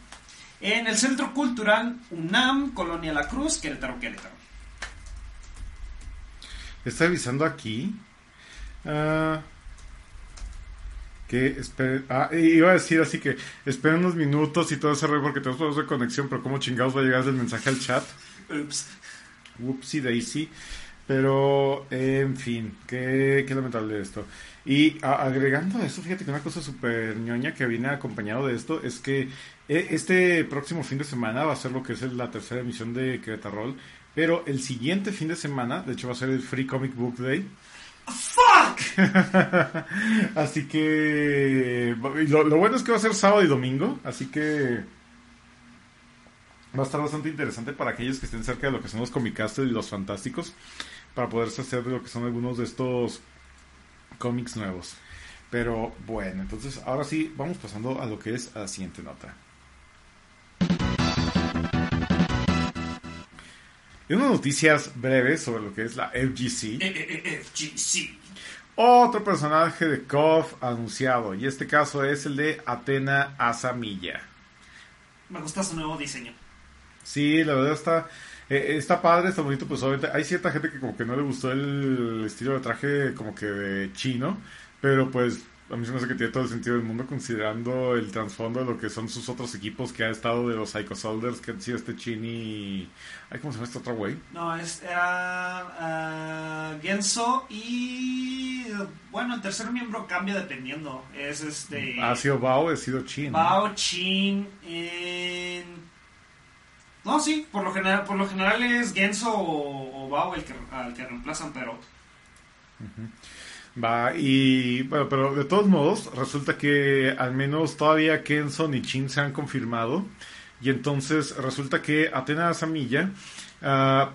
en el Centro Cultural UNAM, Colonia La Cruz, Querétaro, Querétaro. Está avisando aquí. ah, que. Ah, iba a decir así que esperen unos minutos y todo ese rollo porque tenemos problemas de conexión, pero ¿cómo chingados va a llegar el mensaje al chat? Ups. Whoopsie daisy. Pero, en fin, qué, qué lamentable esto. Y a- agregando a eso, fíjate que una cosa súper ñoña que viene acompañado de esto es que eh, este próximo fin de semana va a ser lo que es la tercera emisión de Querétaro pero el siguiente fin de semana, de hecho va a ser el Free Comic Book Day. ¡Fuck! Así que lo, lo bueno es que va a ser sábado y domingo, así que va a estar bastante interesante para aquellos que estén cerca de lo que son los comicasters y los fantásticos, para poderse hacer de lo que son algunos de estos cómics nuevos. Pero bueno, entonces ahora sí, vamos pasando a lo que es la siguiente nota. Y unas noticias breves sobre lo que es la FGC. Eh, eh, eh, FGC. Otro personaje de KOF anunciado, y este caso es el de Atena Asamilla. Me gusta su nuevo diseño. Sí, la verdad está, eh, está padre, está bonito, pues obviamente hay cierta gente que como que no le gustó el estilo de traje como que de chino, pero pues a mí se me hace que tiene todo el sentido del mundo considerando el trasfondo de lo que son sus otros equipos que ha estado de los Psycho Soldiers, que han sido este Chini... Ay, ¿cómo se llama este otro güey? No, es, era ah, Genso y... Bueno, el tercer miembro cambia dependiendo. Es este... Ha sido Bao, ha sido Chin. Bao, Chin, en... No, sí, por lo general, por lo general es Genso o, o Bao el que, al que reemplazan, pero... Va, y bueno, pero de todos modos, resulta que al menos todavía Kenson y Chin se han confirmado. Y entonces resulta que Atena Samilla ah,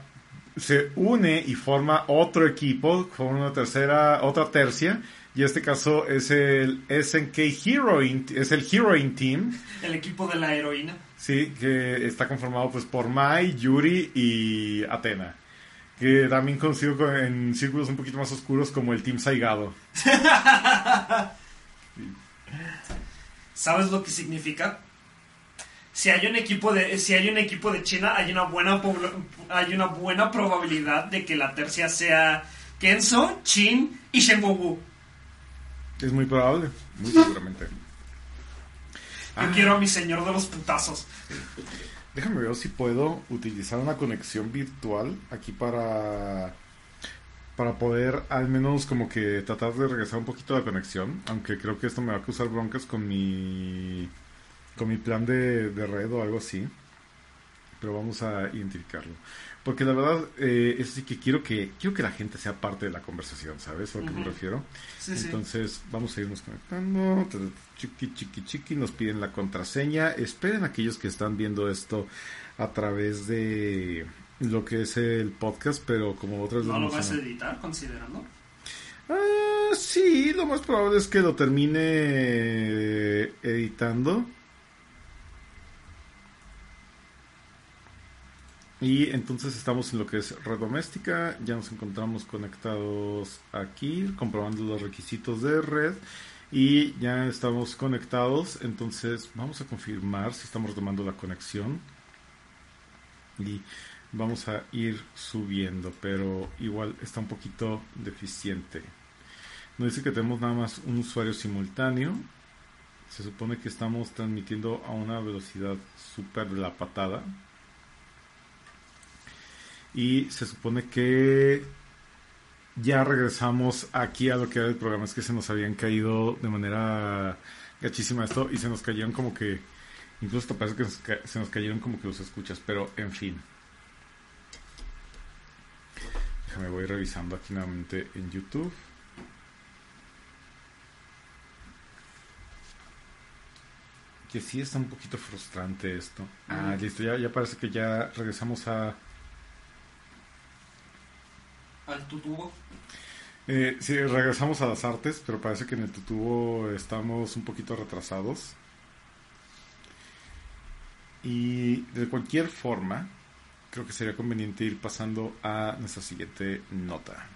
se une y forma otro equipo, forma una tercera, otra tercia. Y este caso es el SNK Heroine, es el Heroine Team, El equipo de la heroína. Sí, que está conformado pues por Mai, Yuri y Atena. Que también conocido con- en círculos un poquito más oscuros como el Team Saigado. ¿Sabes lo que significa? Si hay un equipo de si hay un equipo de China, hay una buena hay una buena probabilidad de que la tercia sea Kenzo, Chin y Shengoku. Es muy probable, muy seguramente. Yo quiero a mi señor de los putazos. Déjame ver si puedo utilizar una conexión virtual aquí para para poder al menos como que tratar de regresar un poquito la conexión, aunque creo que esto me va a causar broncas con mi con mi plan de, de red o algo así. Pero vamos a identificarlo. Porque la verdad eh, es sí que quiero que quiero que la gente sea parte de la conversación, ¿sabes? A lo que me refiero. Sí, sí. Entonces vamos a irnos conectando. Chiqui, chiqui, chiqui. Nos piden la contraseña. Esperen aquellos que están viendo esto a través de lo que es el podcast, pero como otras ¿No lo vas a editar considerando? Ah, sí, lo más probable es que lo termine eh, editando. Y entonces estamos en lo que es red doméstica, ya nos encontramos conectados aquí, comprobando los requisitos de red y ya estamos conectados, entonces vamos a confirmar si estamos retomando la conexión y vamos a ir subiendo, pero igual está un poquito deficiente. Nos dice que tenemos nada más un usuario simultáneo. Se supone que estamos transmitiendo a una velocidad súper de la patada. Y se supone que ya regresamos aquí a lo que era el programa. Es que se nos habían caído de manera gachísima esto y se nos cayeron como que... Incluso hasta parece que se, nos cayeron como que los escuchas, pero en fin. Déjame, voy revisando aquí nuevamente en YouTube. Que sí está un poquito frustrante esto. Ah, listo, ya, ya parece que ya regresamos a... Al tutubo. Eh, sí, regresamos a las artes, pero parece que en el tutubo estamos un poquito retrasados. Y de cualquier forma, creo que sería conveniente ir pasando a nuestra siguiente nota.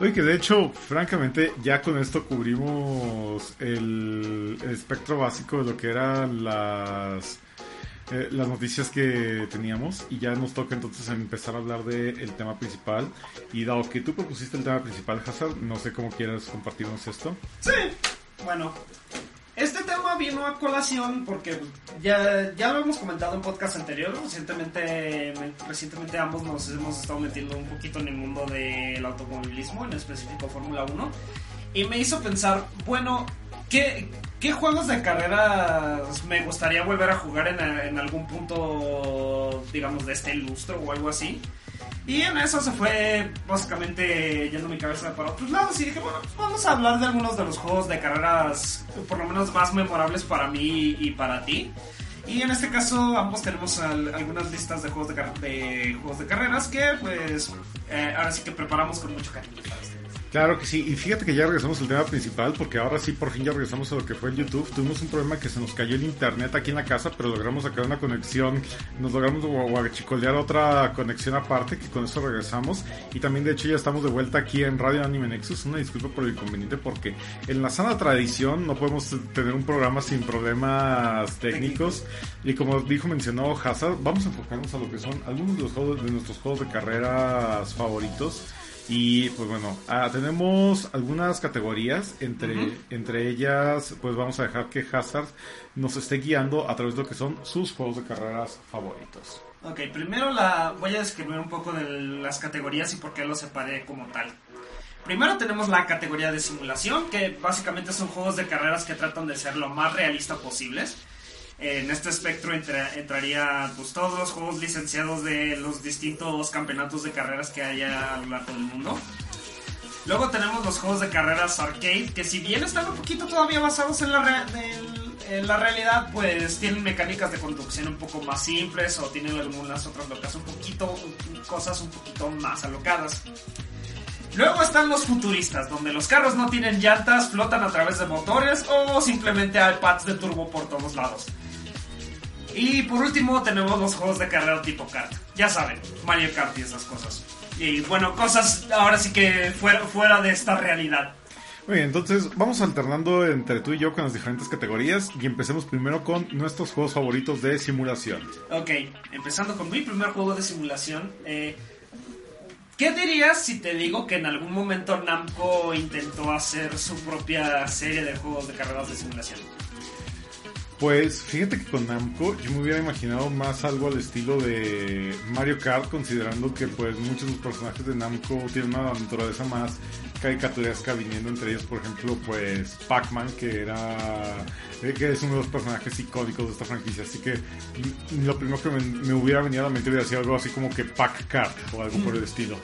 Oye, que de hecho, francamente, ya con esto cubrimos el, el espectro básico de lo que eran las eh, las noticias que teníamos y ya nos toca entonces empezar a hablar del tema principal. Y dado que tú propusiste el tema principal, Hazard, no sé cómo quieras compartirnos esto. Sí, bueno, este tema vino a colación porque ya, ya lo hemos comentado en podcast anterior. Recientemente, recientemente ambos nos hemos estado metiendo un poquito en el mundo del automovilismo, en específico Fórmula 1. Y me hizo pensar, bueno, ¿qué, ¿qué juegos de carreras me gustaría volver a jugar en, algún punto, digamos, de este lustro o algo así? Y en eso se fue básicamente yendo mi cabeza para otros lados y dije, bueno, pues vamos a hablar de algunos de los juegos de carreras, por lo menos más memorables para mí y para ti. Y en este caso ambos tenemos al- algunas listas de juegos de, de juegos de carreras que pues eh, ahora sí que preparamos con mucho cariño para ustedes. Claro que sí, y fíjate que ya regresamos al tema principal, porque ahora sí por fin ya regresamos a lo que fue el YouTube. Tuvimos un problema que se nos cayó el internet aquí en la casa, pero logramos sacar una conexión, nos logramos gua- guachicolear otra conexión aparte, que con eso regresamos. Y también de hecho ya estamos de vuelta aquí en Radio Anime Nexus. Una disculpa por el inconveniente, porque en la sana tradición no podemos tener un programa sin problemas técnicos. Y como dijo, mencionó Hazard, vamos a enfocarnos a lo que son algunos de los juegos de nuestros juegos de carreras favoritos. Y pues bueno, ah, tenemos algunas categorías, entre, entre ellas pues vamos a dejar que Hazard nos esté guiando a través de lo que son sus juegos de carreras favoritos. Ok, primero la voy a describir un poco de las categorías y por qué lo separé como tal. Primero tenemos la categoría de simulación, que básicamente son juegos de carreras que tratan de ser lo más realista posibles. En este espectro entra- entraría pues, todos los juegos licenciados de los distintos campeonatos de carreras que haya a lo largo del mundo. Luego tenemos los juegos de carreras arcade, que si bien están un poquito todavía basados en la, del- en la realidad, pues tienen mecánicas de conducción un poco más simples o tienen algunas otras locas un poquito, cosas un poquito más alocadas. Luego están los futuristas, donde los carros no tienen llantas, flotan a través de motores o simplemente hay pads de turbo por todos lados. Y por último tenemos los juegos de carrera tipo kart. Ya saben, Mario Kart y esas cosas. Y bueno, cosas ahora sí que fuera, fuera de esta realidad. Muy bien, entonces vamos alternando entre tú y yo con las diferentes categorías y empecemos primero con nuestros juegos favoritos de simulación. Ok, empezando con mi primer juego de simulación. eh, ¿Qué dirías si te digo que en algún momento Namco intentó hacer su propia serie de juegos de carreras de simulación? Pues fíjate que con Namco yo me hubiera imaginado más algo al estilo de Mario Kart, considerando que pues muchos de los personajes de Namco tienen una naturaleza más caricaturesca, viniendo entre ellos, por ejemplo, pues Pac-Man, que era eh, que es uno de los personajes icónicos de esta franquicia. Así que mm, lo primero que me, hubiera venido a la mente hubiera sido algo así como que Pac Kart o algo por el estilo.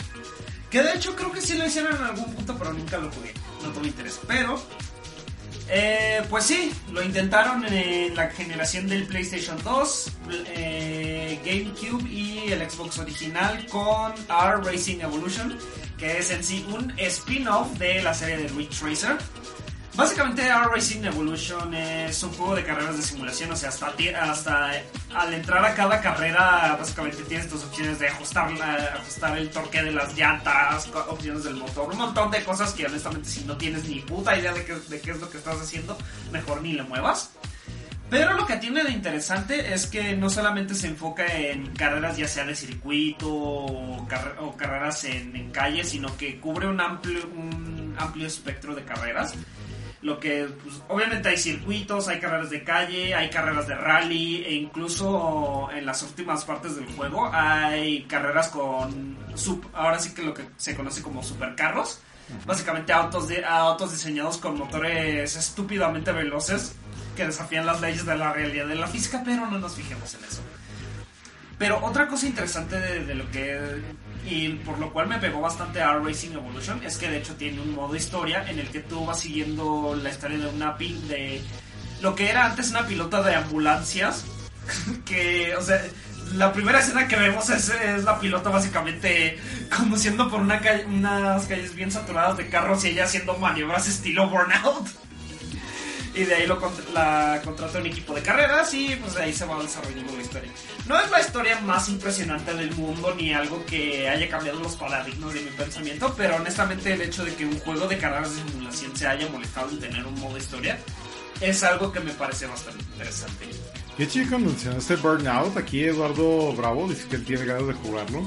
Que de hecho creo que sí lo hicieron en algún punto, pero nunca lo jugué. No tuve interés. Pero, eh, pues sí, lo intentaron en la generación del PlayStation 2, eh, GameCube y el Xbox original con R Racing Evolution, que es en sí un spin-off de la serie de Ridge Racer. Básicamente R Racing Evolution es un juego de carreras de simulación, o sea, hasta, hasta al entrar a cada carrera, básicamente tienes tus opciones de ajustar, ajustar el torque de las llantas, opciones del motor, un montón de cosas que honestamente si no tienes ni puta idea de qué, de qué es lo que estás haciendo, mejor ni le muevas. Pero lo que tiene de interesante es que no solamente se enfoca en carreras ya sea de circuito o, carre- o carreras en, en calle, sino que cubre un amplio, un amplio espectro de carreras. Lo que, pues, obviamente hay circuitos, hay carreras de calle, hay carreras de rally e incluso en las últimas partes del juego hay carreras con, sup- ahora sí que lo que se conoce como supercarros. Básicamente autos, de, autos diseñados con motores estúpidamente veloces que desafían las leyes de la realidad de la física, pero no nos fijemos en eso. Pero otra cosa interesante de, de lo que y por lo cual me pegó bastante a Racing Evolution es que de hecho tiene un modo historia en el que tú vas siguiendo la historia de una pil de lo que era antes una pilota de ambulancias que o sea la primera escena que vemos es, es la pilota básicamente conduciendo por una unas calles bien saturadas de carros y ella haciendo maniobras estilo burnout Y de ahí lo la contrata un equipo de carreras y pues de ahí se va desarrollando la historia. No es la historia más impresionante del mundo ni algo que haya cambiado los paradigmas de mi pensamiento, pero honestamente el hecho de que un juego de carreras de simulación se haya molestado en tener un modo historia es algo que me parece bastante interesante. Qué chido cuando mencionaste Burnout. Aquí Eduardo Bravo dice que él tiene ganas de jugarlo.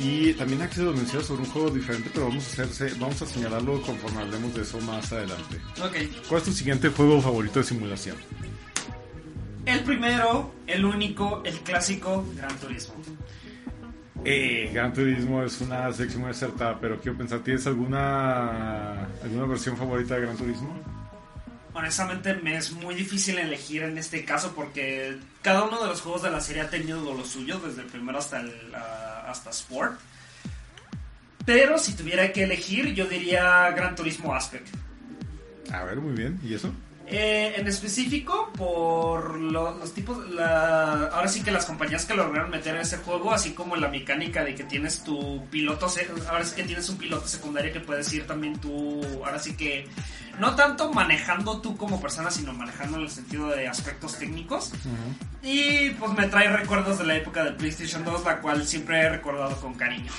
Y también Axel lo menciona sobre un juego diferente, pero vamos a, hacerse, vamos a señalarlo conforme hablemos de eso más adelante. ¿Cuál es tu siguiente juego favorito de simulación? El primero, el único, el clásico, Gran Turismo. Eh, Gran Turismo es una sección muy acertada, pero quiero pensar, ¿tienes alguna, alguna versión favorita de Gran Turismo? Honestamente me es muy difícil elegir en este caso porque cada uno de los juegos de la serie ha tenido lo suyo, desde el primero hasta el ah, hasta Sport. Pero si tuviera que elegir, yo diría Gran Turismo Aspect. A ver, muy bien. ¿Y eso? Eh, en específico, por lo- los tipos. La, ahora sí que las compañías que lograron meter en ese juego, así como la mecánica de que tienes tu piloto. Ahora sí que tienes un piloto secundario que puedes ir también tú. Ahora sí que. No tanto manejando tú como persona, sino manejando en el sentido de aspectos técnicos. Y pues me trae recuerdos de la época del PlayStation 2, la cual siempre he recordado con cariño.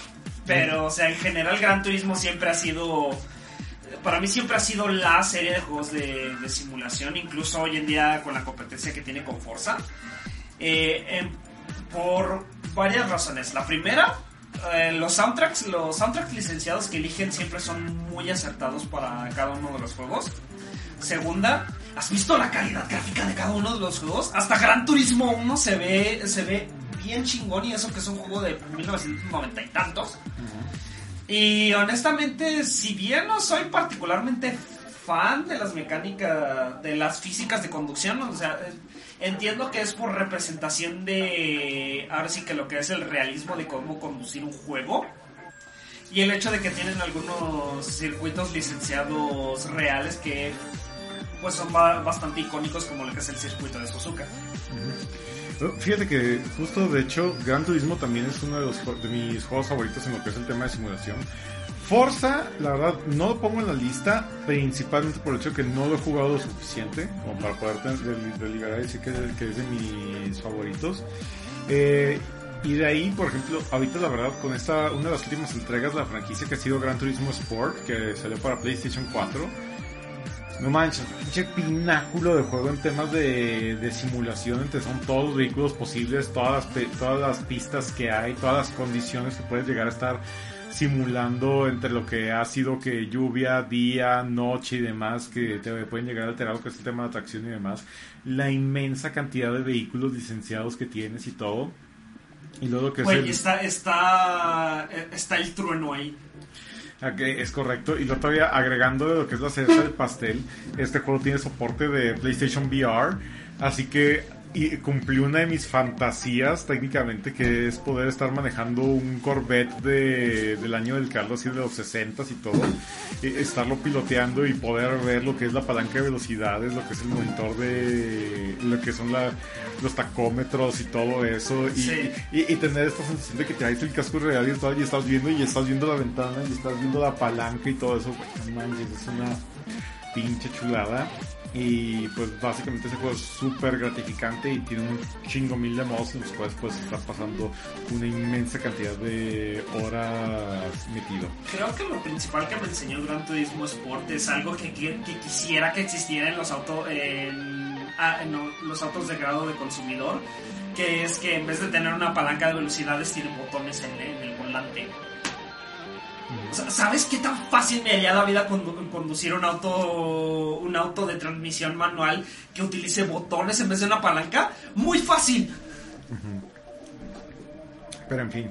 Pero, o sea, en general, Gran Turismo siempre ha sido para mí siempre ha sido la serie de juegos de, simulación, incluso hoy en día con la competencia que tiene con Forza. Eh, em, por varias razones. La primera, eh, los soundtracks, los soundtracks licenciados que eligen siempre son muy acertados para cada uno de los juegos. Segunda, ¿has visto la calidad gráfica de cada uno de los juegos? Hasta Gran Turismo 1 se ve, se ve bien chingón y eso que es un juego de 1990 y tantos. Y honestamente, si bien no soy particularmente fan de las mecánicas, de las físicas de conducción, o sea, entiendo que es por representación de, ahora sí que lo que es el realismo de cómo conducir un juego. Y el hecho de que tienen algunos circuitos licenciados reales que pues son ba- bastante icónicos como lo que es el circuito de Suzuka. Fíjate que justo de hecho Gran Turismo también es uno de, los, de mis juegos favoritos en lo que es el tema de simulación. Forza, la verdad, no lo pongo en la lista, principalmente por el hecho que no lo he jugado lo suficiente como para poder deliberar y decir que, que es de mis favoritos. Eh, y de ahí, por ejemplo, ahorita la verdad, con esta, una de las últimas entregas de la franquicia que ha sido Gran Turismo Sport, que salió para PlayStation 4, no manches, pinche pináculo de juego en temas de, de simulación, entre son todos los vehículos posibles, todas las, todas las pistas que hay, todas las condiciones que puedes llegar a estar simulando entre lo que ha sido que lluvia, día, noche y demás, que te pueden llegar a alterar lo que es el tema de atracción y demás, la inmensa cantidad de vehículos licenciados que tienes y todo. Y luego que es Güey, el- está, está, eh, está el trueno ahí. Es correcto. Y lo todavía agregando de lo que es la cereza del pastel, este juego tiene soporte de PlayStation VR, así que y cumplí una de mis fantasías técnicamente, que es poder estar manejando un Corvette de, del año del Carlos, así de los 60 y todo, y estarlo piloteando y poder ver lo que es la palanca de velocidades, lo que es el monitor de lo que son la, los tacómetros y todo eso, y, Sí. y, y tener esta sensación de que te traes el casco real y estás, y estás viendo y estás viendo la ventana y estás viendo la palanca y todo eso, no manches, es una pinche chulada. Y pues básicamente ese juego es súper gratificante y tiene un chingo mil de modos en los cuales pues estás pasando una inmensa cantidad de horas metido. Creo que lo principal que me enseñó Gran Turismo Sport es algo que, que- quisiera que existiera en los autos en, ah, en lo- los autos de grado de consumidor, que es que en vez de tener una palanca de velocidades tiene botones en el volante. ¿Sabes qué tan fácil me haría la vida condu- conducir un auto un auto de transmisión manual que utilice botones en vez de una palanca? Muy fácil. Pero en fin.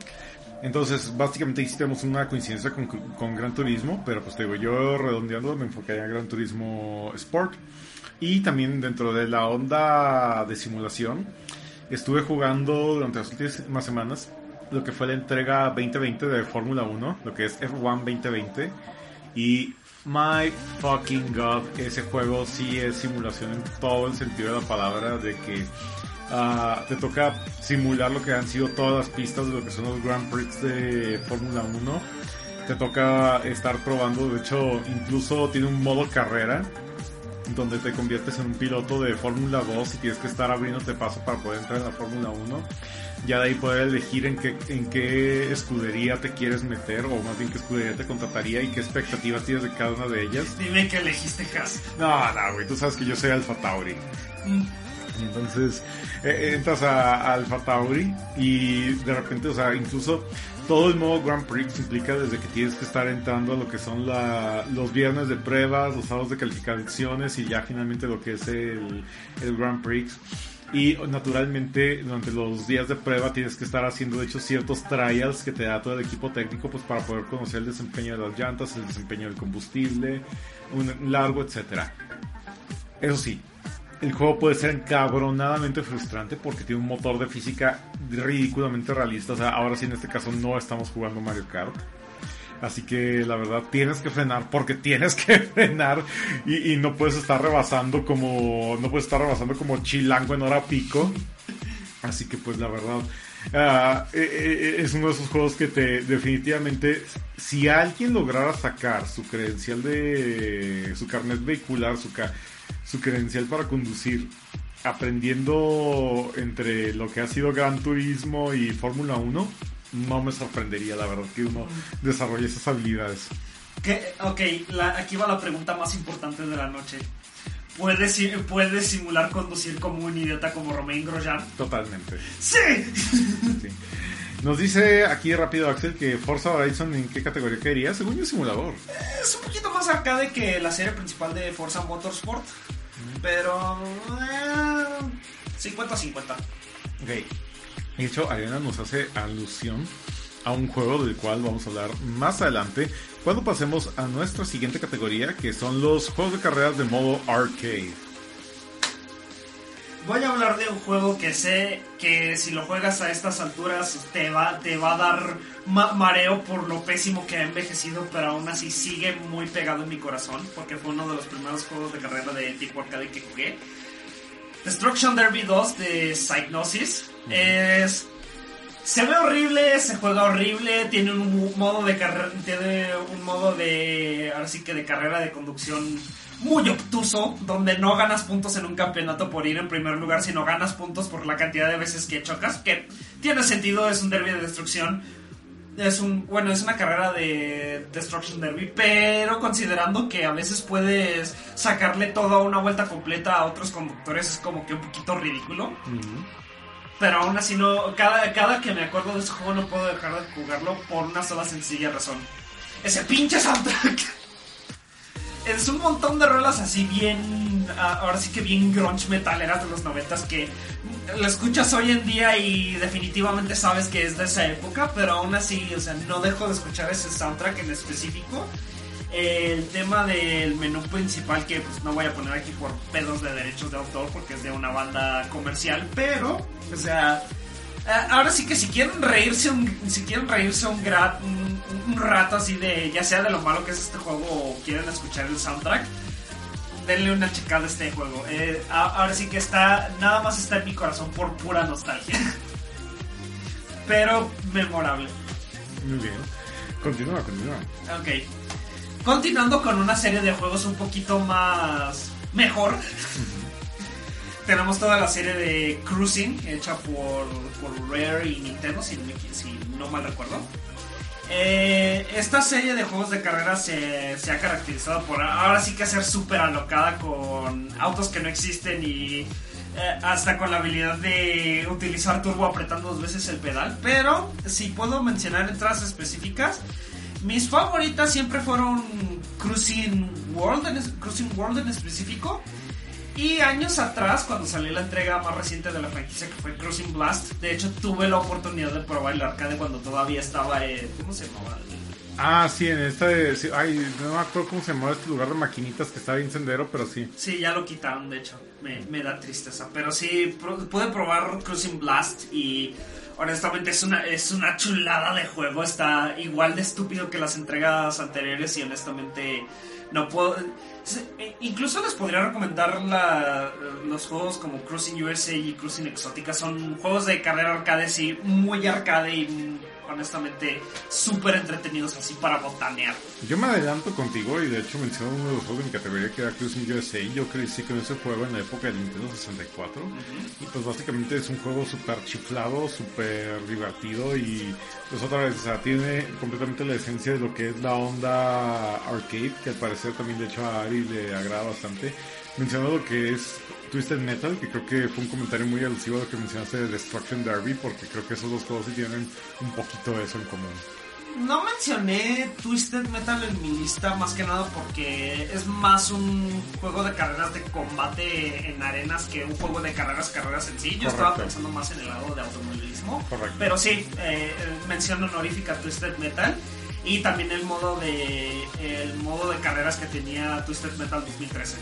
Entonces, básicamente tenemos una coincidencia con, con Gran Turismo, pero pues te digo, yo redondeando me enfocaría en Gran Turismo Sport. Y también dentro de la onda de simulación, estuve jugando durante las últimas semanas lo que fue la entrega 2020 de Fórmula 1, lo que es F1 2020. Y my fucking god, ese juego sí es simulación en todo el sentido de la palabra, de que ah, te toca simular lo que han sido todas las pistas de lo que son los Grand Prix de Fórmula 1. Te toca estar probando, de hecho, incluso tiene un modo carrera donde te conviertes en un piloto de Fórmula 2 y tienes que estar abriéndote paso para poder entrar en la Fórmula 1. Ya de ahí poder elegir en qué, en qué escudería te quieres meter, o más bien qué escudería te contrataría y qué expectativas tienes de cada una de ellas. Dime que elegiste Haas. No, no, güey, tú sabes que yo soy Alfa Tauri. Mm. Entonces, eh, entras a, a Alfa Tauri y de repente, o sea, incluso todo el modo Grand Prix implica desde que tienes que estar entrando a lo que son la, los viernes de pruebas, los sábados de calificaciones y ya finalmente lo que es el, el Grand Prix. Y naturalmente durante los días de prueba tienes que estar haciendo de hecho ciertos trials que te da todo el equipo técnico pues para poder conocer el desempeño de las llantas, el desempeño del combustible, un largo, etcétera. Eso sí, el juego puede ser encabronadamente frustrante porque tiene un motor de física ridículamente realista. O sea, ahora sí en este caso no estamos jugando Mario Kart. Así que la verdad tienes que frenar porque tienes que frenar y, no puedes estar rebasando como no puedes estar rebasando como chilango en hora pico. Así que pues la verdad eh, es uno de esos juegos que te definitivamente si alguien lograra sacar su credencial de su carnet vehicular, su ca- su credencial para conducir aprendiendo entre lo que ha sido Gran Turismo y Fórmula 1, no me sorprendería la verdad que uno desarrolle esas habilidades. ¿Qué? Ok, la- aquí va la pregunta más importante de la noche. ¿Puedes, ¿Puedes simular conducir como un idiota como Romain Grosjean? Totalmente. ¡Sí! sí. Nos dice aquí rápido Axel que Forza Horizon en qué categoría caería, según yo simulador. Es un poquito más arcade que la serie principal de Forza Motorsport. Pero... eh, 50-50. Ok. De hecho, Ariana nos hace alusión a un juego del cual vamos a hablar más adelante cuando pasemos a nuestra siguiente categoría que son los juegos de carreras de modo arcade. Voy a hablar de un juego que sé que si lo juegas a estas alturas te va, te va a dar ma- mareo por lo pésimo que ha envejecido, pero aún así sigue muy pegado en mi corazón, porque fue uno de los primeros juegos de carrera de tipo arcade que jugué. Destruction Derby 2 de Psygnosis es... Se ve horrible, se juega horrible, tiene un modo de carrera, tiene un modo de, ahora sí que de carrera de conducción muy obtuso, donde no ganas puntos en un campeonato por ir en primer lugar, sino ganas puntos por la cantidad de veces que chocas, que tiene sentido, es un derby de destrucción. Es un, bueno, es una carrera de Destruction Derby, pero considerando que a veces puedes sacarle toda una vuelta completa a otros conductores, es como que un poquito ridículo. Pero aún así no, cada, cada que me acuerdo de ese juego no puedo dejar de jugarlo por una sola sencilla razón. Ese pinche soundtrack. Es un montón de rolas así bien, ah, ahora sí que bien grunge metaleras de los noventas que lo escuchas hoy en día y definitivamente sabes que es de esa época, pero aún así, o sea, no dejo de escuchar ese soundtrack en específico. El tema del menú principal que pues no voy a poner aquí por pedos de derechos de autor porque es de una banda comercial, pero, o sea, eh, ahora sí que si quieren reírse un, si quieren reírse un, un, un rato así de ya sea de lo malo que es este juego o quieren escuchar el soundtrack, denle una checada a este juego. Eh, ahora sí que está, nada más está en mi corazón por pura nostalgia. Pero memorable. Muy bien. Continúa, continúa. Ok. Continuando con una serie de juegos un poquito más mejor. Tenemos toda la serie de Cruising hecha por, por Rare y Nintendo, si no mal recuerdo. Eh, esta serie de juegos de carrera se, ha caracterizado por ahora sí que ser súper alocada con autos que no existen y eh, hasta con la habilidad de utilizar turbo apretando dos veces el pedal. Pero si puedo mencionar entradas específicas, mis favoritas siempre fueron Cruising World, en, Cruising World en específico. Y años atrás, cuando salió la entrega más reciente de la franquicia, que fue Cruising Blast, de hecho tuve la oportunidad de probar el arcade cuando todavía estaba en... ¿Cómo se llamaba? Ah, sí, en esta de... sí, ay, no me acuerdo cómo se llamaba este lugar de maquinitas que está bien sendero, pero sí. Sí, ya lo quitaron, de hecho. Me, me da tristeza. Pero sí, pro- pude probar Cruising Blast y honestamente es una, es una chulada de juego. Está igual de estúpido que las entregas anteriores y honestamente no puedo... se- e- Incluso les podría recomendar la- los juegos como Cruising USA y Cruising Exótica. Son juegos de carrera arcade, sí, muy arcade y honestamente súper entretenidos así para botanear. Yo me adelanto contigo y de hecho menciono uno de los juegos mi categoría que era Cruising USA. Yo crecí con ese juego en la época del Nintendo 64 y pues básicamente es un juego súper chiflado, súper divertido y pues otra vez, o sea, tiene completamente la esencia de lo que es la onda arcade, que al parecer también de hecho a Ari le agrada bastante. Mencionó lo que es Twisted Metal, que creo que fue un comentario muy alusivo a lo que mencionaste de Destruction Derby, porque creo que esos dos juegos sí tienen un poquito de eso en común. No mencioné Twisted Metal en mi lista más que nada porque es más un juego de carreras de combate en arenas que un juego de carreras, carreras sencillo. Yo estaba pensando más en el lado de automovilismo. Correcto. Pero sí, eh, mención honorífica Twisted Metal. Y también el modo de el modo de carreras que tenía Twisted Metal 2013.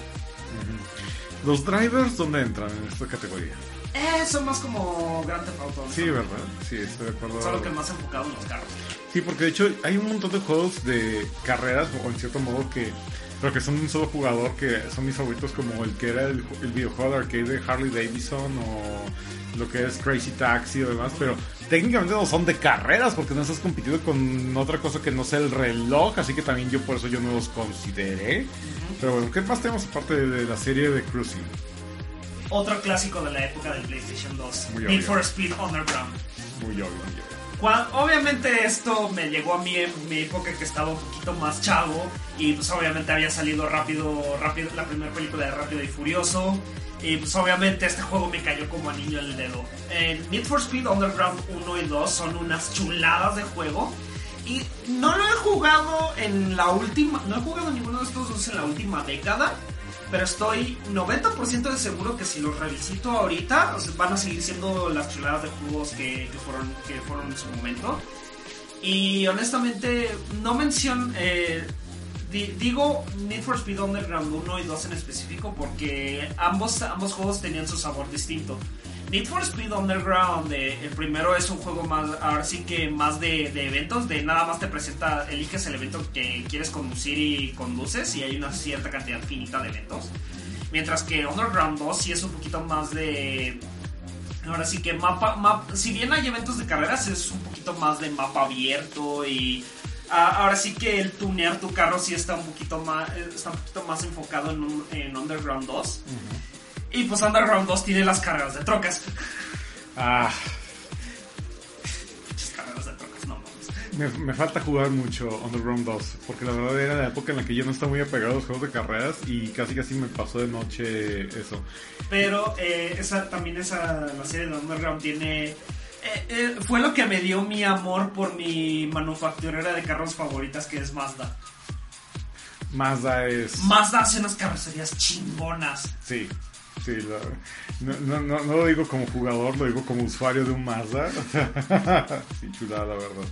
Los drivers, ¿dónde entran en esta categoría? Eh, son más como Grand Theft Auto. Sí, ¿verdad? Sí, estoy de acuerdo. Solo que más enfocado en los carros. Sí, porque de hecho hay un montón de juegos de carreras, o en cierto modo que, pero que son un solo jugador, que son mis favoritos, como el que era el, el videojuego de arcade de Harley Davidson o lo que es Crazy Taxi o demás, pero técnicamente no son de carreras porque no estás compitiendo con otra cosa que no sea el reloj, así que también yo por eso yo no los consideré. Pero bueno, ¿qué más tenemos aparte de, la serie de Cruising? Otro clásico de la época del PlayStation 2. Muy Need for Speed Underground. Muy obvio, muy obvio. Obviamente esto me llegó a mí en mi época que estaba un poquito más chavo y pues obviamente había salido rápido, rápido la primera película de Rápido y Furioso y pues obviamente este juego me cayó como anillo al dedo. Eh, Need for Speed Underground 1 y 2 son unas chuladas de juego y no lo he jugado en la última, no he jugado ninguno de estos dos en la última década. Pero estoy 90% de seguro que si los revisito ahorita van a seguir siendo las chuladas de juegos que, que fueron, que fueron en su momento. Y honestamente, no menciono. eh, di- digo Need for Speed Underground 1 y 2 en específico porque ambos, ambos juegos tenían su sabor distinto. Need for Speed Underground, eh, el primero es un juego más, ahora sí que más de, eventos, de nada más te presenta, eliges el evento que quieres conducir y conduces y hay una cierta cantidad finita de eventos. Mientras que Underground 2 sí es un poquito más de... Ahora sí que mapa, map- si bien hay eventos de carreras, es un poquito más de mapa abierto y ah, ahora sí que el tunear tu carro sí está un poquito más, eh, está un poquito más enfocado en, en Underground 2. Y pues Underground 2 tiene las carreras de trocas. Ah, Muchas carreras de trocas, no mames. Me, me falta jugar mucho Underground 2, porque la verdad era la época en la que yo no estaba muy apegado a los juegos de carreras y casi casi me pasó de noche eso. Pero eh, esa, también esa, la serie de Underground tiene... eh, eh, fue lo que me dio mi amor por mi manufacturera de carros favoritas que es Mazda. Mazda es... Mazda hace unas carrocerías chingonas. Sí, sí, lo- no, no, no, lo digo como jugador, lo digo como usuario de un Mazda. sí, chulada, la verdad.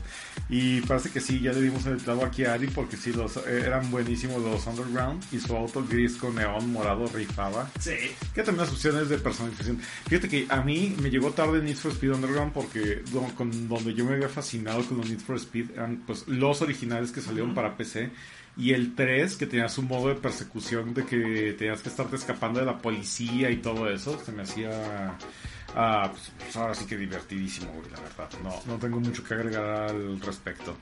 Y parece que sí, ya le dimos el clavo aquí a Ari porque sí, los, eh, eran buenísimos los Underground y su auto gris con neón morado rifaba. Sí. Que también las opciones de personalización. Fíjate que a mí me llegó tarde Need for Speed Underground porque con, donde yo me había fascinado con los Need for Speed eran pues los originales que salieron para PC y el 3 que tenía su modo de persecución de que tenías que estarte escapando de la policía y todo eso. Se me hacía... ah, pues, pues ahora sí que divertidísimo, güey, la verdad. No, no tengo mucho que agregar al respecto.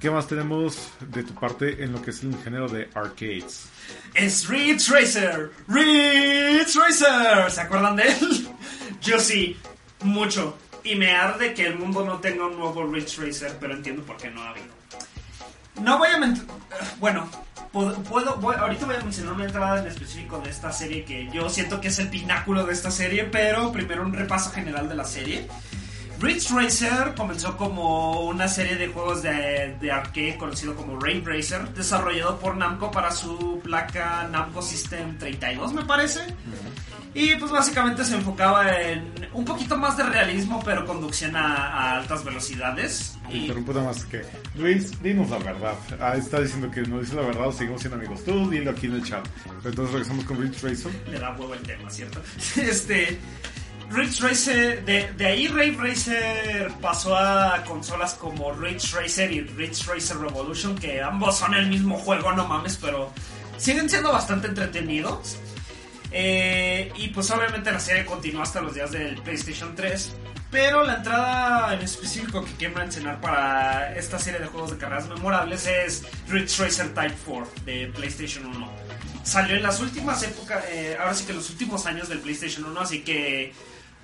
¿Qué más tenemos de tu parte en lo que es el género de arcades? Es Ridge Racer. Ridge Racer. ¿Se acuerdan de él? Yo sí, mucho. Y me arde que el mundo no tenga un nuevo Ridge Racer, pero entiendo por qué no ha habido. No voy a mentir. Bueno, puedo, puedo- voy- ahorita voy a mencionar una entrada en específico de esta serie que yo siento que es el pináculo de esta serie, pero primero un repaso general de la serie. Ridge Racer comenzó como una serie de juegos de, de arcade conocido como Ray Racer, desarrollado por Namco para su placa Namco System 32, me parece. Y pues básicamente se enfocaba en un poquito más de realismo, pero conducción a, a altas velocidades. Y interrumpo nada más que Luis, dinos la verdad. Ah, está diciendo que no dice la verdad o seguimos siendo amigos. Tú dilo aquí en el chat. Entonces regresamos con Ridge Racer. le da huevo el tema, ¿cierto? Este. Ridge Racer, de, de ahí Ray Racer pasó a consolas como Ridge Racer y Ridge Racer Revolution, que ambos son el mismo juego, no mames, pero siguen siendo bastante entretenidos. Eh, y pues obviamente la serie continuó hasta los días del PlayStation 3. Pero la entrada en específico que quiero mencionar para esta serie de juegos de carreras memorables es Ridge Racer Type 4 de PlayStation 1. Salió en las últimas épocas, eh, ahora sí que en los últimos años del PlayStation 1, así que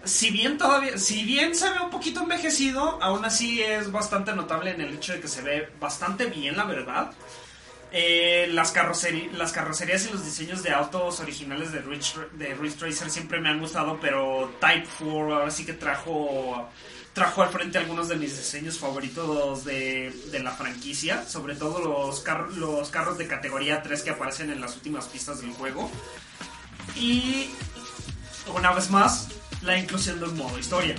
si bien todavía, si bien se ve un poquito envejecido, aún así es bastante notable en el hecho de que se ve bastante bien, la verdad. Eh, las, carrocerías y los diseños de autos originales de Ridge, de Racer siempre me han gustado, pero Type 4 ahora sí que trajo, trajo al frente algunos de mis diseños favoritos de, de la franquicia, sobre todo los, los carros de categoría 3 que aparecen en las últimas pistas del juego. Y una vez más, la inclusión de un modo historia.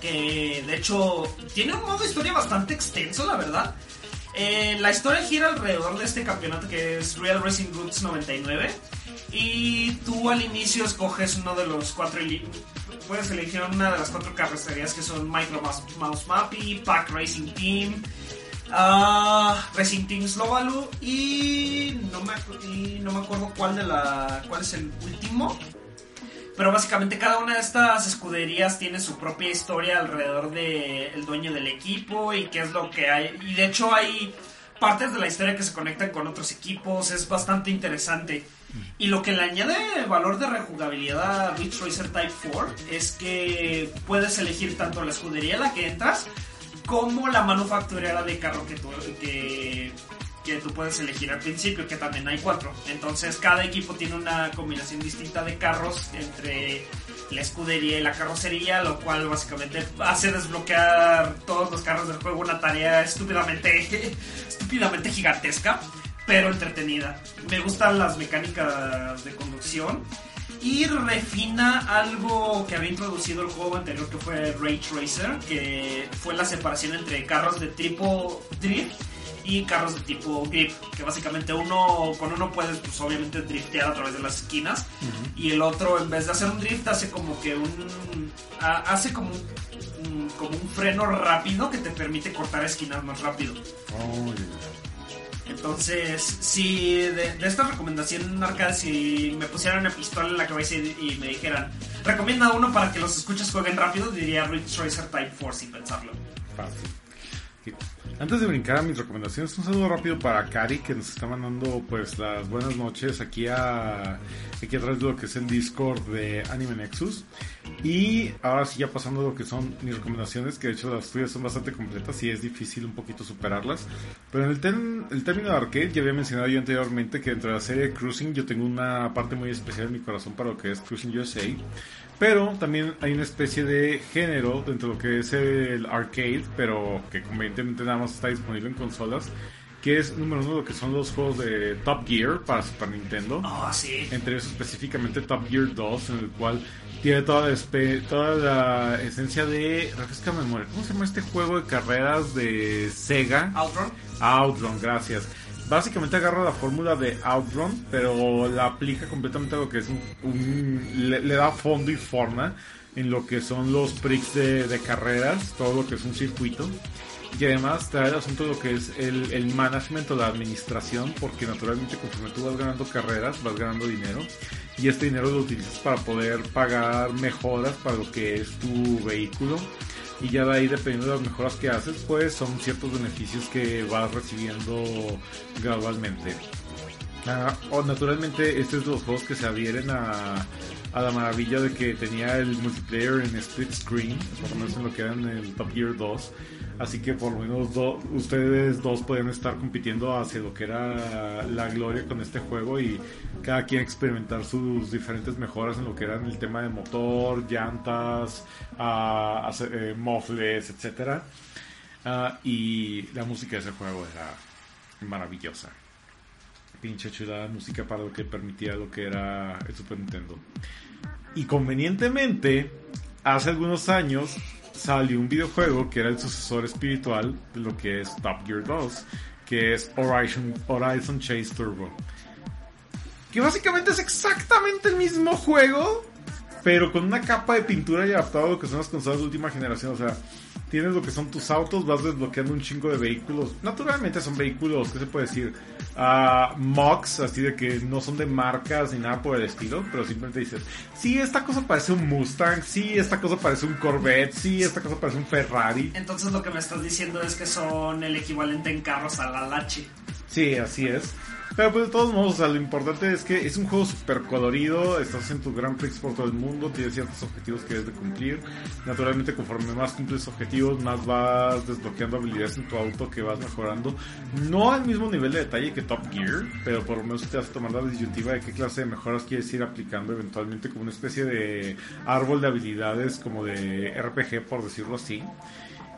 Que de hecho tiene un modo historia bastante extenso, la verdad. Eh, la historia gira alrededor de este campeonato que es Real Racing Roots 99. Y tú al inicio escoges uno de los cuatro. Puedes elegir una de las cuatro carrocerías que son Micro Mouse Mappy, Pack Racing Team, uh, Racing Team Slovalu y no, me, y no me acuerdo cuál, de la, cuál es el último. Pero básicamente cada una de estas escuderías tiene su propia historia alrededor del el dueño del equipo y qué es lo que hay. Y de hecho hay partes de la historia que se conectan con otros equipos. Es bastante interesante. Y lo que le añade valor de rejugabilidad a Ridge Racer Type 4 es que puedes elegir tanto la escudería a la que entras como la manufacturera de carro que, tú, que, que tú puedes elegir al principio, que también hay cuatro. Entonces cada equipo tiene una combinación distinta de carros entre la escudería y la carrocería, lo cual básicamente hace desbloquear todos los carros del juego, una tarea estúpidamente, estúpidamente gigantesca, pero entretenida. Me gustan las mecánicas de conducción y refina algo que había introducido el juego anterior que fue Rage Racer, que fue la separación entre carros de tipo drift y carros de tipo grip, que básicamente uno con uno puedes pues obviamente driftear a través de las esquinas y el otro en vez de hacer un drift hace como que un hace como un, como un freno rápido que te permite cortar esquinas más rápido. Oh, Entonces, si de, esta recomendación arcade, si me pusieran una pistola en la cabeza y, me dijeran, recomienda uno para que los escuches jueguen rápido, diría Ridge Racer Type 4 sin pensarlo. Fácil. Antes de brincar a mis recomendaciones, un saludo rápido para Cari que nos está mandando pues las buenas noches aquí a aquí a través de lo que es el Discord de Anime Nexus. Y ahora sí ya pasando a lo que son mis recomendaciones, que de hecho las tuyas son bastante completas y es difícil un poquito superarlas. Pero en el, el término de arcade ya había mencionado yo anteriormente que dentro de la serie Cruising yo tengo una parte muy especial en mi corazón para lo que es Cruising USA. Pero también hay una especie de género dentro de lo que es el arcade, pero que convenientemente nada más está disponible en consolas, que es número uno lo que son los juegos de Top Gear para Super Nintendo. Oh, sí. Entre eso específicamente Top Gear 2, en el cual tiene toda la, toda la esencia de... Refresca memoria. ¿Cómo se llama este juego de carreras de Sega? Outrun. Outrun, gracias básicamente agarra la fórmula de Outrun, pero la aplica completamente a lo que es un... le, da fondo y forma en lo que son los prix de, carreras, todo lo que es un circuito. Y además trae el asunto de lo que es el, el management o la administración, porque naturalmente conforme tú vas ganando carreras, vas ganando dinero. Y este dinero lo utilizas para poder pagar mejoras para lo que es tu vehículo y ya de ahí dependiendo de las mejoras que haces pues son ciertos beneficios que vas recibiendo gradualmente ah, o naturalmente este es los juegos que se adhieren a, a la maravilla de que tenía el multiplayer en split screen por lo menos en lo que era en el Top Gear 2 Así que por lo menos ustedes dos pueden estar compitiendo hacia lo que era la gloria con este juego y cada quien experimentar sus diferentes mejoras en lo que eran el tema de motor, llantas, uh, eh, mofles, etc. Ah, y la música de ese juego era maravillosa. Pinche chula música para lo que permitía lo que era el Super Nintendo. Y convenientemente, hace algunos años salió un videojuego que era el sucesor espiritual de lo que es Top Gear 2, que es Horizon, Horizon Chase Turbo. Que básicamente es exactamente el mismo juego, pero con una capa de pintura y adaptado a lo que son las consolas de última generación. O sea, tienes lo que son tus autos, vas desbloqueando un chingo de vehículos. Naturalmente son vehículos, ¿qué se puede decir? Uh, mocks, así de que no son de marcas ni nada por el estilo, pero simplemente dices, sí, esta cosa parece un Mustang, sí, esta cosa parece un Corvette, sí, esta cosa parece un Ferrari. Entonces lo que me estás diciendo es que son el equivalente en carros a la Lache. Sí, así es. Pero pues de todos modos, lo importante es que es un juego súper colorido, estás en tu Grand Prix por todo el mundo, tienes ciertos objetivos que debes de cumplir. Naturalmente, conforme más cumples objetivos, más vas desbloqueando habilidades en tu auto que vas mejorando. No al mismo nivel de detalle que Top Gear, pero por lo menos te hace tomar la disyuntiva de qué clase de mejoras quieres ir aplicando eventualmente como una especie de árbol de habilidades como de RPG, por decirlo así.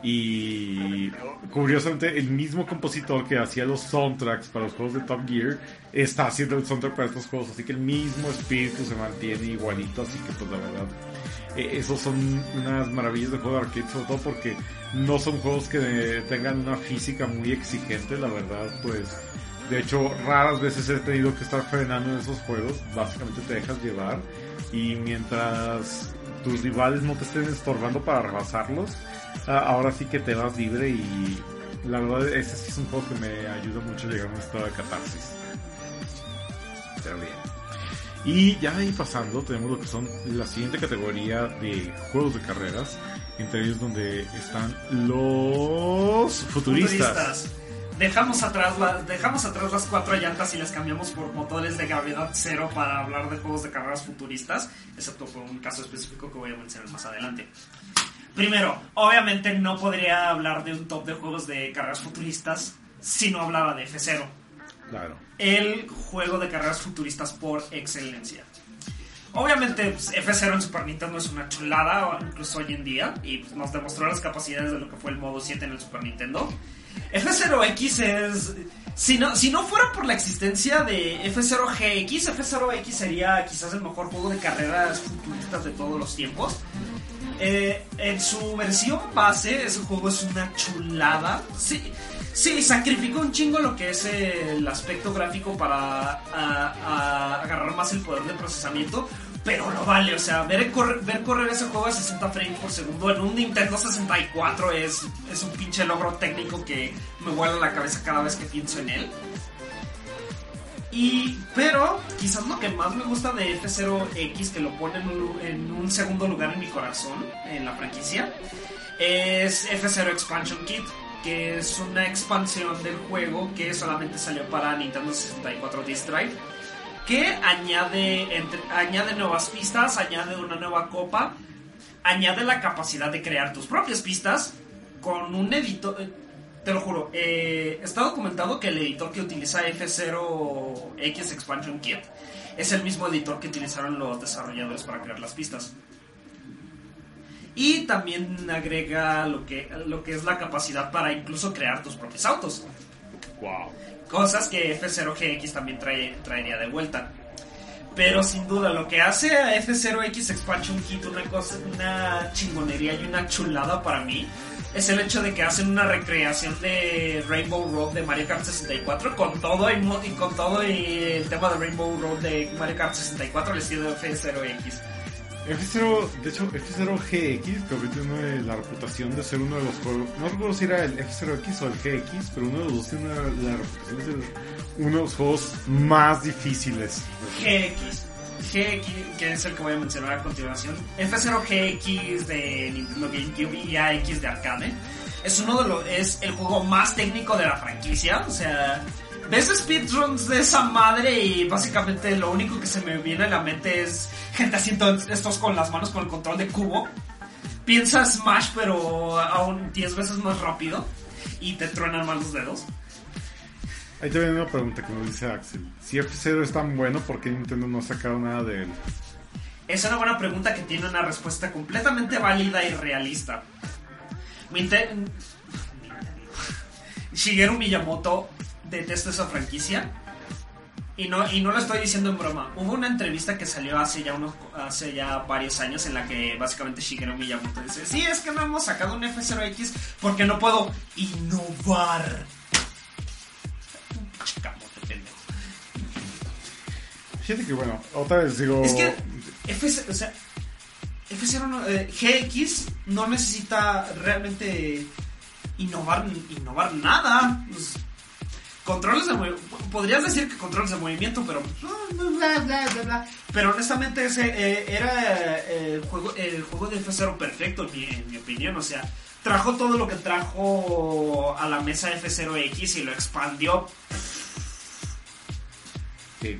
Y curiosamente, el mismo compositor que hacía los soundtracks para los juegos de Top Gear está haciendo el soundtrack para estos juegos. Así que el mismo espíritu se mantiene igualito. Así que, pues, la verdad, eh, esos son unas maravillas de juego de arcade, sobre todo porque no son juegos que tengan una física muy exigente. La verdad, pues, de hecho, raras veces he tenido que estar frenando en esos juegos. Básicamente te dejas llevar. Y mientras tus rivales no te estén estorbando para rebasarlos ahora sí que te vas libre y la verdad ese sí es un juego que me ayuda mucho a llegar a un estado de catarsis. Pero bien. Y ya ahí pasando tenemos lo que son la siguiente categoría de juegos de carreras, entre ellos donde están los futuristas. Dejamos atrás, dejamos atrás las cuatro llantas y las cambiamos por motores de gravedad cero para hablar de juegos de carreras futuristas, excepto por un caso específico que voy a mencionar más adelante. Primero, obviamente no podría hablar de un top de juegos de carreras futuristas si no hablaba de F0. Claro. El juego de carreras futuristas por excelencia. Obviamente pues, F0 en Super Nintendo es una chulada, incluso hoy en día, y pues, nos demostró las capacidades de lo que fue el modo 7 en el Super Nintendo. F0X es... Si no, si no fuera por la existencia de F0GX, F0X sería quizás el mejor juego de carreras futuristas de todos los tiempos. Eh, en su versión base, ese juego es una chulada. Sí, sí, sacrificó un chingo lo que es el aspecto gráfico para agarrar más el poder de procesamiento. Pero lo vale, o sea, ver correr, ver correr ese juego a 60 frames por segundo en un Nintendo 64 es, es un pinche logro técnico que me vuela la cabeza cada vez que pienso en él. Y, pero quizás lo que más me gusta de F0X, que lo pone en un, segundo lugar en mi corazón, en la franquicia, es F0 Expansion Kit, que es una expansión del juego que solamente salió para Nintendo 64 Disk Drive, que añade, añade nuevas pistas, añade una nueva copa, añade la capacidad de crear tus propias pistas con un editor te lo juro, eh, está documentado que el editor que utiliza F0X Expansion Kit es el mismo editor que utilizaron los desarrolladores para crear las pistas. Y también agrega lo que, lo que es la capacidad para incluso crear tus propios autos. Wow. Cosas que F0GX también trae, traería de vuelta. Pero sin duda, lo que hace a F0X Expansion Kit una, cosa, una chingonería y una chulada para mí es el hecho de que hacen una recreación de Rainbow Road de Mario Kart 64 con todo y, con todo y el tema de Rainbow Road de Mario Kart 64 al estilo de F0X. F0, de hecho, F0GX creo que tiene la reputación de ser uno de los juegos, no recuerdo si era el F0X o el GX, pero uno de los dos tiene la reputación de ser uno de los juegos más difíciles. GX. GX, que es el que voy a mencionar a continuación, F0GX de Nintendo GameCube y AX de arcade, es uno de los, es el juego más técnico de la franquicia, o sea, ves speedruns de esa madre y básicamente lo único que se me viene a la mente es gente haciendo estos con las manos con el control de cubo. Piensa Smash pero aún 10 veces más rápido y te truenan más los dedos. Ahí te viene una pregunta que nos dice Axel. Si F0 es tan bueno, ¿por qué Nintendo no ha sacado nada de él? Es una buena pregunta que tiene una respuesta completamente válida y realista. Shigeru Miyamoto detesta esa franquicia. Y no, y no lo estoy diciendo en broma. Hubo una entrevista que salió hace ya, unos, hace ya varios años en la que básicamente Shigeru Miyamoto dice, sí, es que no hemos sacado un F0X porque no puedo innovar. Fíjate que bueno, otra vez digo. Es que o sea, F0 no- eh, GX no necesita realmente innovar, innovar nada. Pues, controles de movi- podrías decir que controles de movimiento, pero bla, bla, bla, bla. Pero honestamente ese eh, era eh, el juego el juego de F0 perfecto en mi, en mi opinión, o sea, trajo todo lo que trajo a la mesa F0X y lo expandió. Sí.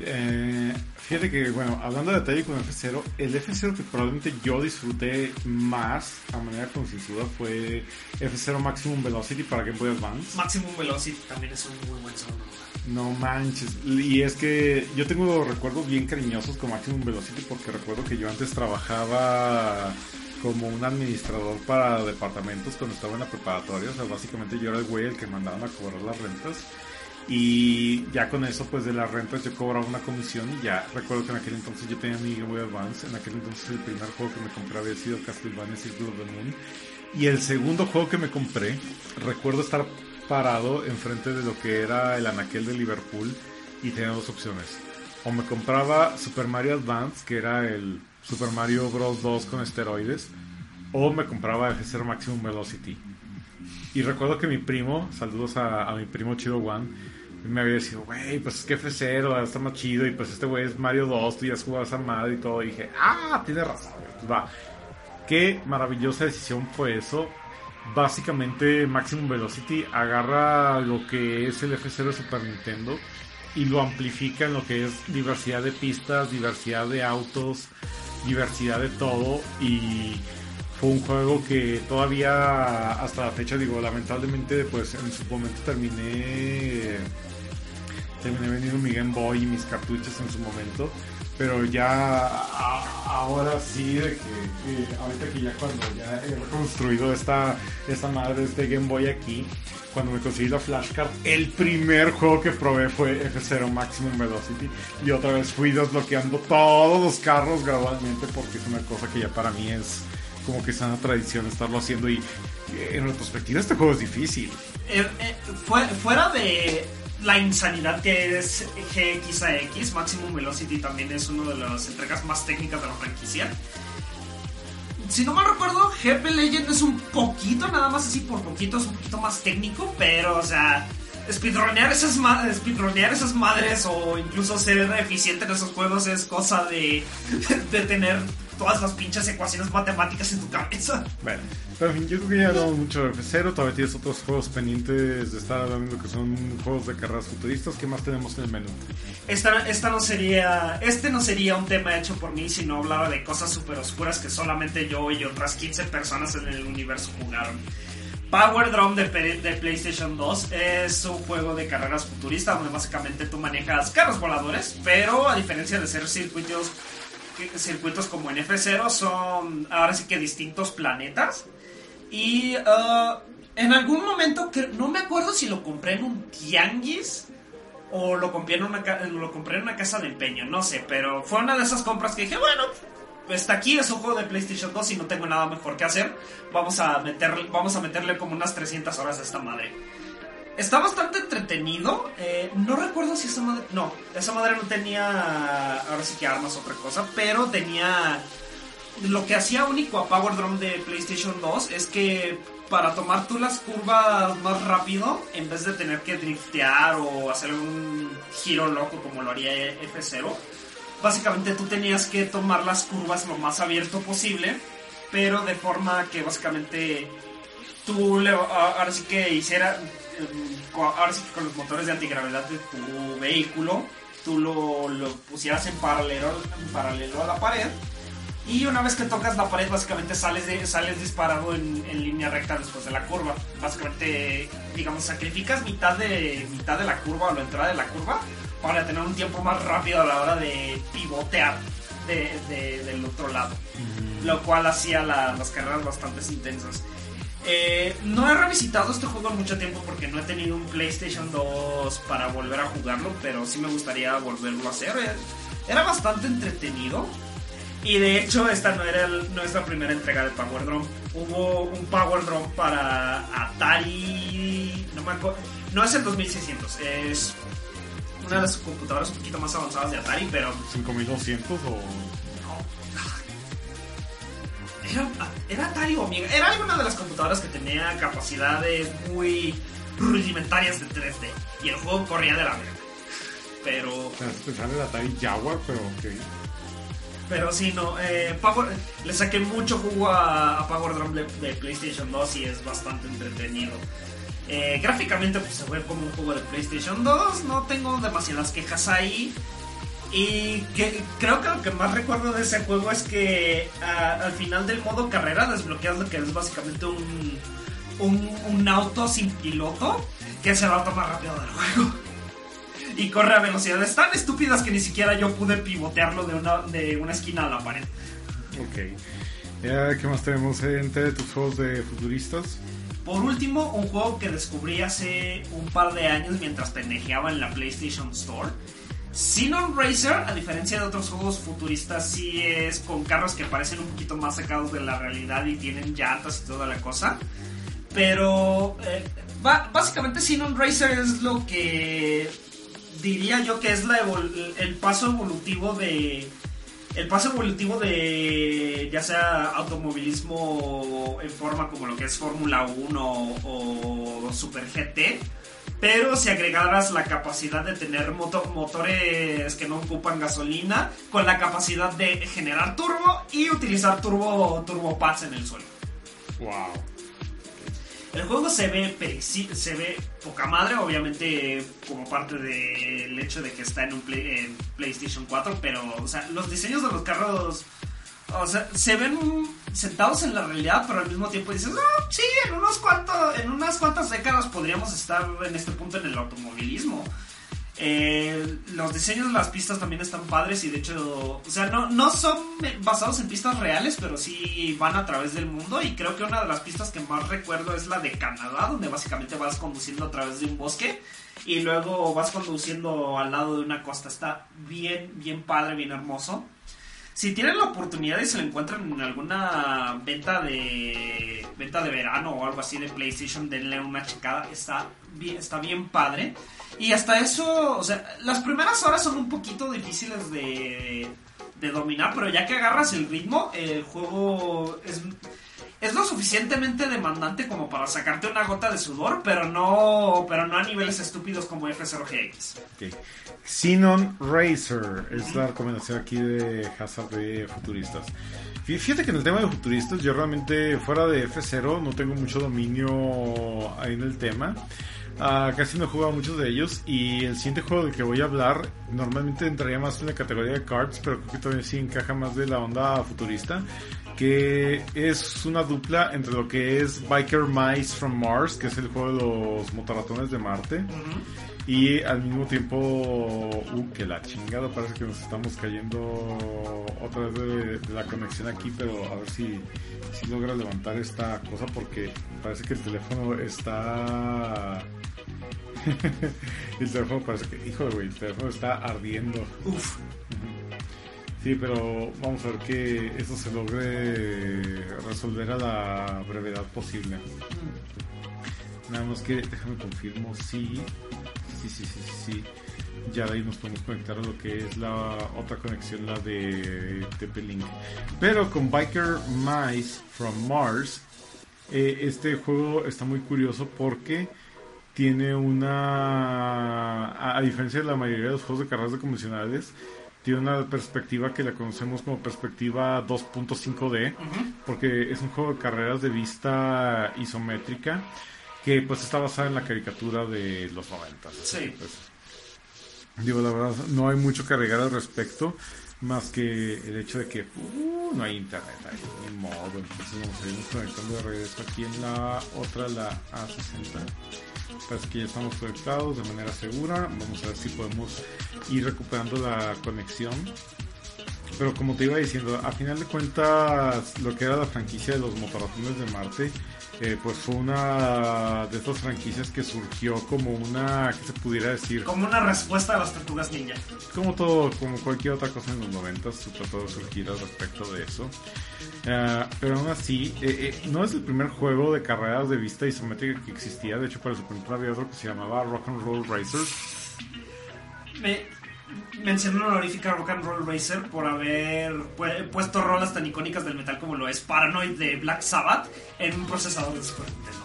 Eh, fíjate que, bueno, hablando de detalle con F0, el F0 que probablemente yo disfruté más a manera concienzuda fue F0 Maximum Velocity para Game Boy Advance. Maximum Velocity también es un muy buen segundo lugar. No manches. Y es que yo tengo recuerdos bien cariñosos con Maximum Velocity porque recuerdo que yo antes trabajaba como un administrador para departamentos cuando estaba en la preparatoria. O sea, básicamente yo era el güey el que mandaban a cobrar las rentas. Y ya con eso, pues de las rentas yo cobraba una comisión y ya recuerdo que en aquel entonces yo tenía mi Game Boy Advance. En aquel entonces el primer juego que me compré había sido Castlevania Circle of the Moon. Y el segundo juego que me compré, recuerdo estar parado enfrente de lo que era el anaquel de Liverpool y tenía dos opciones. O me compraba Super Mario Advance, que era el Super Mario Bros. 2 con esteroides, o me compraba F0 Maximum Velocity. Y recuerdo que mi primo, saludos a, a mi primo Chido One, me había dicho, güey, pues es que F0 está más chido y pues este güey es Mario 2, tú ya has jugado esa madre y todo. Y dije, ah, tiene razón, pues va. Qué maravillosa decisión fue eso. Básicamente Maximum Velocity agarra lo que es el F0 de Super Nintendo y lo amplifica en lo que es diversidad de pistas, diversidad de autos, diversidad de todo y fue un juego que todavía hasta la fecha digo lamentablemente pues en su momento terminé terminé vendiendo mi Game Boy y mis cartuchos en su momento pero ya ahora sí de que, ahorita que ya cuando ya he construido esta esta madre este Game Boy aquí cuando me conseguí la flashcard el primer juego que probé fue F0 Maximum Velocity y otra vez fui desbloqueando todos los carros gradualmente porque es una cosa que ya para mí es como que sana tradición estarlo haciendo y en retrospectiva este juego es difícil. Eh, eh, fue- fuera de la insanidad que es GX a X, Maximum Velocity también es uno de las entregas más técnicas de la franquicia. Si no mal recuerdo, GP Legend es un poquito, nada más así por poquito, es un poquito más técnico, pero o sea, speedronear esas, ma- speedronear esas madres o incluso ser eficiente en esos juegos es cosa de, de tener todas las pinches ecuaciones matemáticas en tu cabeza. Bueno, fin, yo creo que ya hablamos mucho de F0, todavía tienes otros juegos pendientes de estar hablando que son juegos de carreras futuristas. ¿Qué más tenemos en el menú? Esta, esta no sería, este no sería un tema hecho por mí si no hablara de cosas súper oscuras que solamente yo y otras 15 personas en el universo jugaron. Power Drum de, de PlayStation 2 es un juego de carreras futurista donde básicamente tú manejas carros voladores, pero a diferencia de ser circuitos, circuitos como en F0 son ahora sí que distintos planetas. Y ah, en algún momento, no me acuerdo si lo compré en un tianguis o lo compré en una lo compré en una casa de empeño, no sé, pero fue una de esas compras que dije, bueno, está aquí, es un juego de PlayStation 2 y no tengo nada mejor que hacer. Vamos a meterle, vamos a meterle como unas 300 horas a esta madre. Está bastante entretenido. eh, no recuerdo si esa madre. No, esa madre no tenía. Ahora sí que armas, otra cosa. Pero tenía. Lo que hacía único a Power Drum de PlayStation 2 es que para tomar tú las curvas más rápido, en vez de tener que driftear o hacer un giro loco como lo haría F0, básicamente tú tenías que tomar las curvas lo más abierto posible, pero de forma que básicamente tú le, ahora sí que hiciera, em, ahora sí que con los motores de antigravedad de tu vehículo, tú lo, lo pusieras en paralelo, en paralelo a la pared. Y una vez que tocas la pared, básicamente sales, de- sales disparado en, en línea recta después de la curva. Básicamente, digamos, sacrificas mitad de, mitad de la curva o la entrada de la curva para tener un tiempo más rápido a la hora de pivotear de- de- del otro lado. Lo cual hacía la- las carreras bastante intensas. Eh, no he revisitado este juego en mucho tiempo porque no he tenido un PlayStation 2 para volver a jugarlo, pero sí me gustaría volverlo a hacer. Eh, Era bastante entretenido. Y de hecho, esta no era el- no es la primera entrega de Power Drum. Hubo un Power Drum para Atari. No me acuerdo. No es el 2600, es una de las computadoras un poquito más avanzadas de Atari, pero 5200 o Era, era Atari o Amiga. Era alguna de las computadoras que tenía capacidades muy rudimentarias de 3D. Y el juego corría de la verga. Pero. Pensar el Atari Jaguar, pero ok. Pero sí, no. Eh, le saqué mucho jugo a, Power Drum de, PlayStation 2 y es bastante entretenido. Eh, gráficamente, pues se ve como un juego de PlayStation 2. No tengo demasiadas quejas ahí. Y creo que lo que más recuerdo de ese juego es que al final del modo carrera desbloqueas lo que es básicamente un, un auto sin piloto que se va a tomar rápido del juego. Y corre a velocidades tan estúpidas que ni siquiera yo pude pivotearlo de una, de una esquina a la pared. Ok. ¿Qué más tenemos entre tus juegos de futuristas? Por último, un juego que descubrí hace un par de años mientras pendejeaba en la PlayStation Store. Xenon Racer, a diferencia de otros juegos futuristas, sí es con carros que parecen un poquito más sacados de la realidad y tienen llantas y toda la cosa. Pero eh, básicamente Xenon Racer es lo que diría yo que es la el paso evolutivo de el paso evolutivo de ya sea automovilismo en forma como lo que es Fórmula 1 o Super GT, pero si agregaras la capacidad de tener moto- motores que no ocupan gasolina, con la capacidad de generar turbo y utilizar turbo, turbo en el suelo. Wow. El juego se ve se ve poca madre, obviamente como parte del hecho de que está en un PlayStation 4, pero o sea, los diseños de los carros o sea, se ven sentados en la realidad, pero al mismo tiempo dices, "Ah, sí, en unos cuantos en unas cuantas décadas podríamos estar en este punto en el automovilismo. Eh, los diseños de las pistas también están padres y de hecho, o sea, no, no son basados en pistas reales, pero sí van a través del mundo y creo que una de las pistas que más recuerdo es la de Canadá, donde básicamente vas conduciendo a través de un bosque y luego vas conduciendo al lado de una costa. Está bien, bien padre, bien hermoso. Si tienen la oportunidad y se lo encuentran en alguna venta de venta de verano o algo así de PlayStation, denle una checada. Está bien, está bien padre. Y hasta eso, o sea, las primeras horas son un poquito difíciles de, de dominar, pero ya que agarras el ritmo, el juego es, es lo suficientemente demandante como para sacarte una gota de sudor, pero no, pero no a niveles estúpidos como F0GX. Ok. Xenon Racer es la recomendación aquí de Hazard de futuristas. Fí- Fíjate que en el tema de futuristas, yo realmente fuera de F0 no tengo mucho dominio ahí en el tema. Ah, casi no he jugado muchos de ellos y el siguiente juego del que voy a hablar normalmente entraría más en la categoría de cards, pero creo que todavía sí encaja más de la onda futurista, que es una dupla entre lo que es Biker Mice from Mars, que es el juego de los motorratones de Marte, y al mismo tiempo, uh, que la chingada, parece que nos estamos cayendo otra vez de, de la conexión aquí, pero a ver si, si logra levantar esta cosa porque parece que el teléfono está... el teléfono parece que, hijo de güey, el teléfono está ardiendo. Uf. Sí, pero vamos a ver que eso se logre resolver a la brevedad posible. Nada más que déjame confirmo si sí, sí, sí, sí. Ya de ahí nos podemos conectar a lo que es la otra conexión, la de TP-Link. Pero con Biker Mice from Mars, eh, este juego está muy curioso porque tiene una. A, a diferencia de la mayoría de los juegos de carreras de convencionales, tiene una perspectiva que la conocemos como perspectiva 2.5D, porque es un juego de carreras de vista isométrica que pues está basada en la caricatura de los 90. Sí. Pues, digo, la verdad, no hay mucho que agregar al respecto, más que el hecho de que uh, no hay internet ahí, ni modo. Entonces vamos a irnos conectando de regreso aquí en la otra, la A60. Parece que ya estamos conectados de manera segura. Vamos a ver si podemos ir recuperando la conexión. Pero como te iba diciendo, a final de cuentas, lo que era la franquicia de los motorratones de Marte, eh, pues fue una de estas franquicias que surgió como una, que se pudiera decir, Como una respuesta a las tortugas ninja. como todo, como cualquier otra cosa en los 90, se trató de surgir al respecto de eso. Eh, pero aún así, eh, eh, no es el primer juego de carreras de vista isométrica que existía. De hecho, para Super Nintendo había otro que se llamaba Rock and Roll Racers. Me, mención honorífica a Rock and Roll Racer por haber pu- puesto rolas tan icónicas del metal como lo es Paranoid de Black Sabbath en un procesador de Super Nintendo.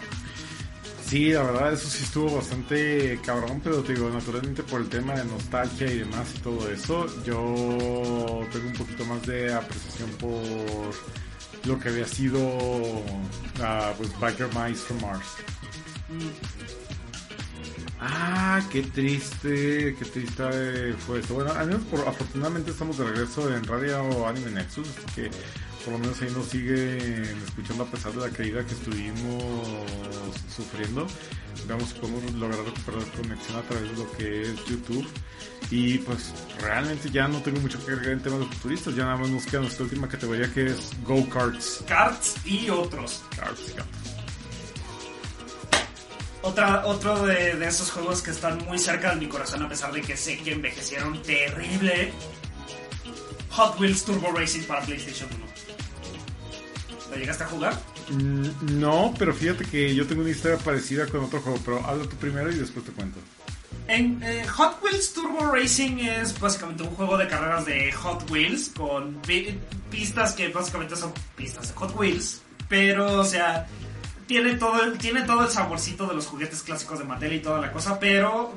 Sí, la verdad, eso sí estuvo bastante cabrón, pero te digo, naturalmente por el tema de nostalgia y demás y todo eso, yo tengo un poquito más de apreciación por lo que había sido ah, pues Biker Mice from Mars. Ah, qué triste, qué triste fue esto. Bueno, al menos por- afortunadamente estamos de regreso en Radio Anime Nexus, así que por lo menos ahí nos siguen escuchando a pesar de la caída que estuvimos sufriendo. Veamos si podemos lograr recuperar conexión a través de lo que es YouTube. Y pues realmente ya no tengo mucho que agregar en temas de futuristas, ya nada más nos queda nuestra última categoría que es Go-Karts. Karts y otros. Karts, ya. Otra, otro de, de esos juegos que están muy cerca de mi corazón a pesar de que sé que envejecieron terrible. Hot Wheels Turbo Racing para PlayStation 1. ¿Lo llegaste a jugar? Mm, No, pero fíjate que yo tengo una historia parecida con otro juego, pero habla tú primero y después te cuento. En eh, Hot Wheels Turbo Racing es básicamente un juego de carreras de Hot Wheels con pi- pistas que básicamente son pistas de Hot Wheels, pero o sea, tiene todo el, tiene todo el saborcito de los juguetes clásicos de Mattel y toda la cosa, pero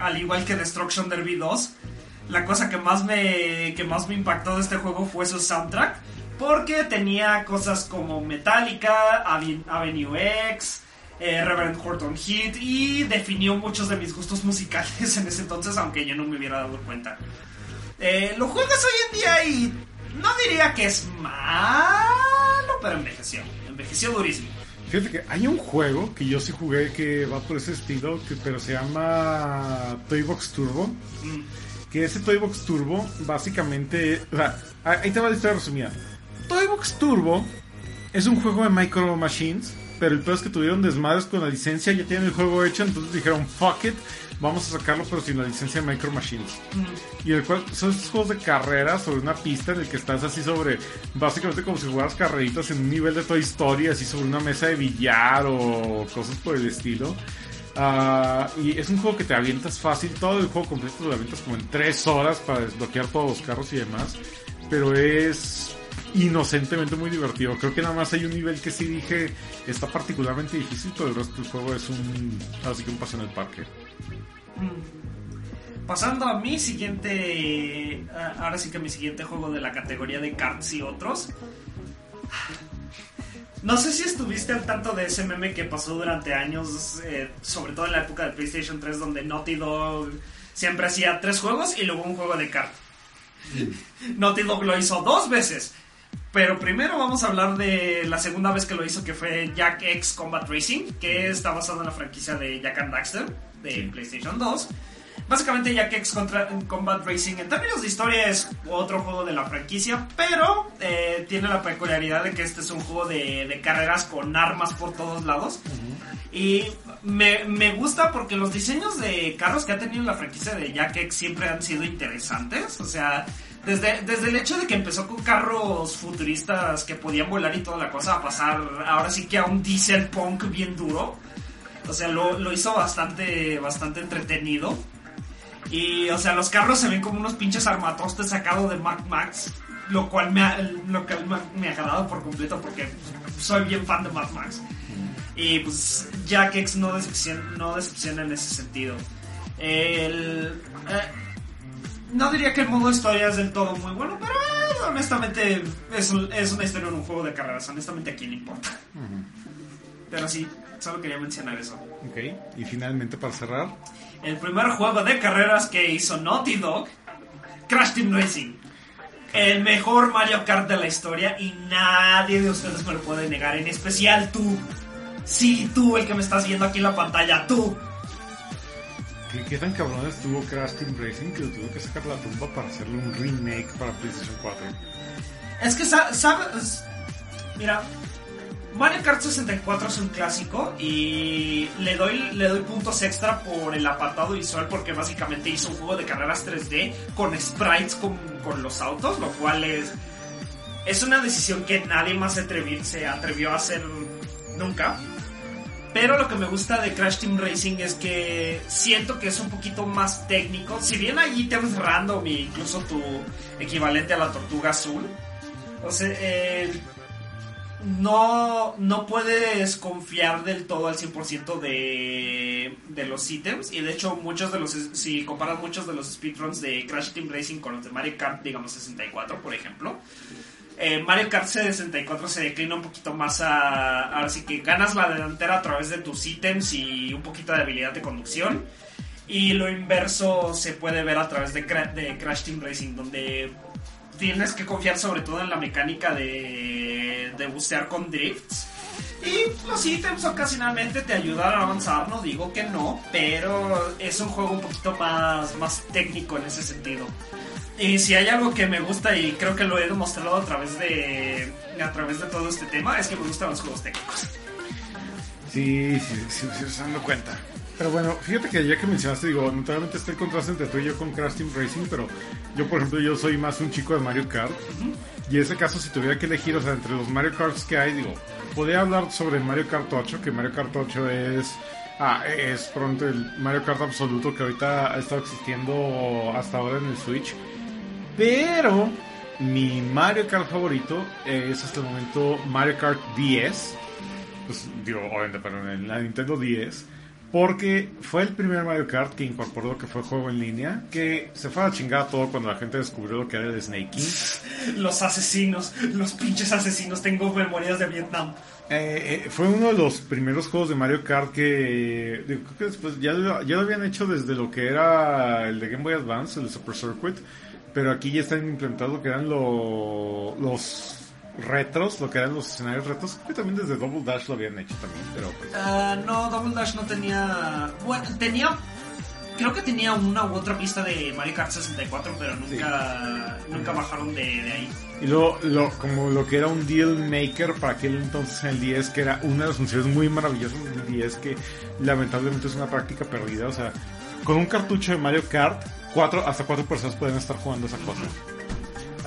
al igual que Destruction Derby 2, la cosa que más me que más me impactó de este juego fue su soundtrack, porque tenía cosas como Metallica, Ave- Avenue X, eh, Reverend Horton Heat y definió muchos de mis gustos musicales en ese entonces, aunque yo no me hubiera dado cuenta. Eh, lo juegas hoy en día y no diría que es malo, pero envejeció. Envejeció durísimo. Fíjate que hay un juego que yo sí jugué que va por ese estilo, que, pero se llama Toybox Turbo. Mm. Que ese Toybox Turbo, básicamente. O sea, ahí te va la historia resumida. Toybox Turbo es un juego de Micro Machines, pero el peor es que tuvieron desmadres con la licencia, ya tienen el juego hecho, entonces dijeron, fuck it, vamos a sacarlo, pero sin la licencia de Micro Machines. Y el cual son estos juegos de carrera sobre una pista en el que estás así sobre, básicamente como si jugaras carreritas en un nivel de Toy Story, así sobre una mesa de billar o cosas por el estilo. Ah, y es un juego que te avientas fácil, todo el juego completo lo avientas como en 3 horas para desbloquear todos los carros y demás. Pero es inocentemente muy divertido. Creo que nada más hay un nivel que sí dije está particularmente difícil, pero el resto del juego es un, así que un paso en el parque. Pasando a mi siguiente. ah, Ahora sí que mi siguiente juego de la categoría de carts y otros. No sé si estuviste al tanto de ese meme que pasó durante años, eh, sobre todo en la época de PlayStation 3, donde Naughty Dog siempre hacía tres juegos y luego un juego de kart. Naughty Dog lo hizo dos veces. Pero primero vamos a hablar de la segunda vez que lo hizo, que fue Jack X Combat Racing, que está basado en la franquicia de Jack and Daxter de PlayStation 2. Básicamente Jack X contra Combat Racing en términos de historia es otro juego de la franquicia, pero eh, tiene la peculiaridad de que este es un juego de, de carreras con armas por todos lados. Y me, me gusta porque los diseños de carros que ha tenido la franquicia de Jack X siempre han sido interesantes. O sea, desde, desde el hecho de que empezó con carros futuristas que podían volar y toda la cosa, a pasar ahora sí que a un diesel punk bien duro. O sea, lo, lo hizo bastante, bastante entretenido. Y, o sea, los carros se ven como unos pinches armatostes sacados de Mad Max. Lo cual me ha, lo cual me ha- agradado por completo porque soy bien fan de Mad Max. Y pues Jack X no decepciona, no decepciona en ese sentido. El, eh, no diría que el modo historia es del todo muy bueno, pero eh, honestamente es, es una historia en un juego de carreras. Honestamente, ¿a quién le importa? Pero sí, solo quería mencionar eso. Ok, y finalmente para cerrar, El primer juego de carreras que hizo Naughty Dog, Crash Team Racing. El mejor Mario Kart de la historia y nadie de ustedes me lo puede negar, en especial tú. Sí, tú, el que me estás viendo aquí en la pantalla, tú. ¿qué, qué tan cabrón estuvo Crash Team Racing que lo tuvo que sacar la tumba para hacerle un remake para PlayStation 4? Es que, sa- ¿sabes? Mira, Mario Kart 64 es un clásico y le doy, le doy puntos extra por el apartado visual porque básicamente hizo un juego de carreras 3D con sprites con, con los autos, lo cual es, es una decisión que nadie más se atrevi- se atrevió a hacer nunca. Pero lo que me gusta de Crash Team Racing es que siento que es un poquito más técnico. Si bien hay ítems random e incluso tu equivalente a la tortuga azul, sea, eh, no, no puedes confiar del todo al 100% de, de los ítems. Y de hecho, muchos de los, si comparas muchos de los speedruns de Crash Team Racing con los de Mario Kart, digamos 64, por ejemplo, eh, Mario Kart 64 se declina un poquito más a. Ahora que ganas la delantera a través de tus ítems y un poquito de habilidad de conducción. Y lo inverso se puede ver a través de Crash Team Racing, donde tienes que confiar sobre todo en la mecánica de, de bucear con drifts. Y los ítems ocasionalmente te ayudan a avanzar, no digo que no, pero es un juego un poquito más, más técnico en ese sentido. Y si hay algo que me gusta y creo que lo he demostrado a través de a través de todo este tema es que me gustan los juegos técnicos. Sí, sí, sí, sí, se dando cuenta. Pero bueno, fíjate que ya que mencionaste, digo, naturalmente está el contraste entre tú y yo con Crash Team Racing, pero yo, por ejemplo, yo soy más un chico de Mario Kart. Y en ese caso, si tuviera que elegir, o sea, entre los Mario Karts que hay, digo, podría hablar sobre Mario Kart 8, que Mario Kart 8 es Ah, es pronto el Mario Kart absoluto que ahorita ha estado existiendo hasta ahora en el Switch. Pero mi Mario Kart favorito es hasta el momento Mario Kart 10. Pues digo, obviamente, pero en la Nintendo 10. Porque fue el primer Mario Kart que incorporó lo que fue juego en línea. Que se fue a chingar todo cuando la gente descubrió lo que era el Snake Los asesinos, los pinches asesinos. Tengo memorias de Vietnam. Eh, eh, fue uno de los primeros juegos de Mario Kart que creo que después ya, ya lo habían hecho desde lo que era el de Game Boy Advance, el Super Circuit pero aquí ya están implementados lo que eran los retros, lo que eran los escenarios retros, que también desde Double Dash lo habían hecho también, pero pues... ah, no, Double Dash no tenía... Bueno, tenía... Creo que tenía una u otra pista de Mario Kart 64, pero nunca, nunca bajaron de, ahí. Y luego, lo, como lo que era un deal maker para aquel entonces en el 10, que era una de las funciones muy maravillosas del 10, que lamentablemente es una práctica perdida. O sea, con un cartucho de Mario Kart cuatro, hasta cuatro personas pueden estar jugando esa cosa.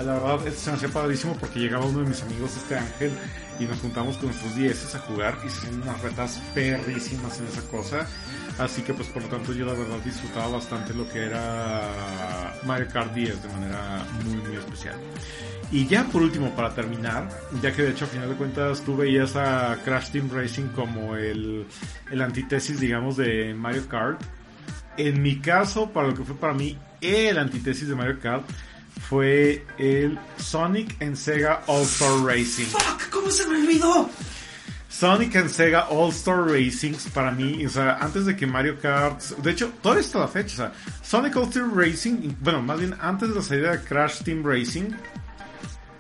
La verdad, esto se me hacía padrísimo porque llegaba uno de mis amigos, este Ángel, y nos juntamos con nuestros 10 a jugar y se hacían unas retas perrísimas en esa cosa. Así que, pues, por lo tanto, yo la verdad disfrutaba bastante lo que era Mario Kart 10 de manera muy, muy especial. Y ya por último, para terminar, ya que de hecho, a final de cuentas, tú veías a Crash Team Racing como el, el antítesis, digamos, de Mario Kart en mi caso, para lo que fue para mí el antítesis de Mario Kart, fue el Sonic en Sega All Star Racing. ¡Fuck! ¿Cómo se me olvidó? Sonic en Sega All Star Racing para mí, o sea, antes de que Mario Kart, de hecho, todavía está la fecha, o sea, Sonic All Star Racing, bueno, más bien antes de la salida de Crash Team Racing,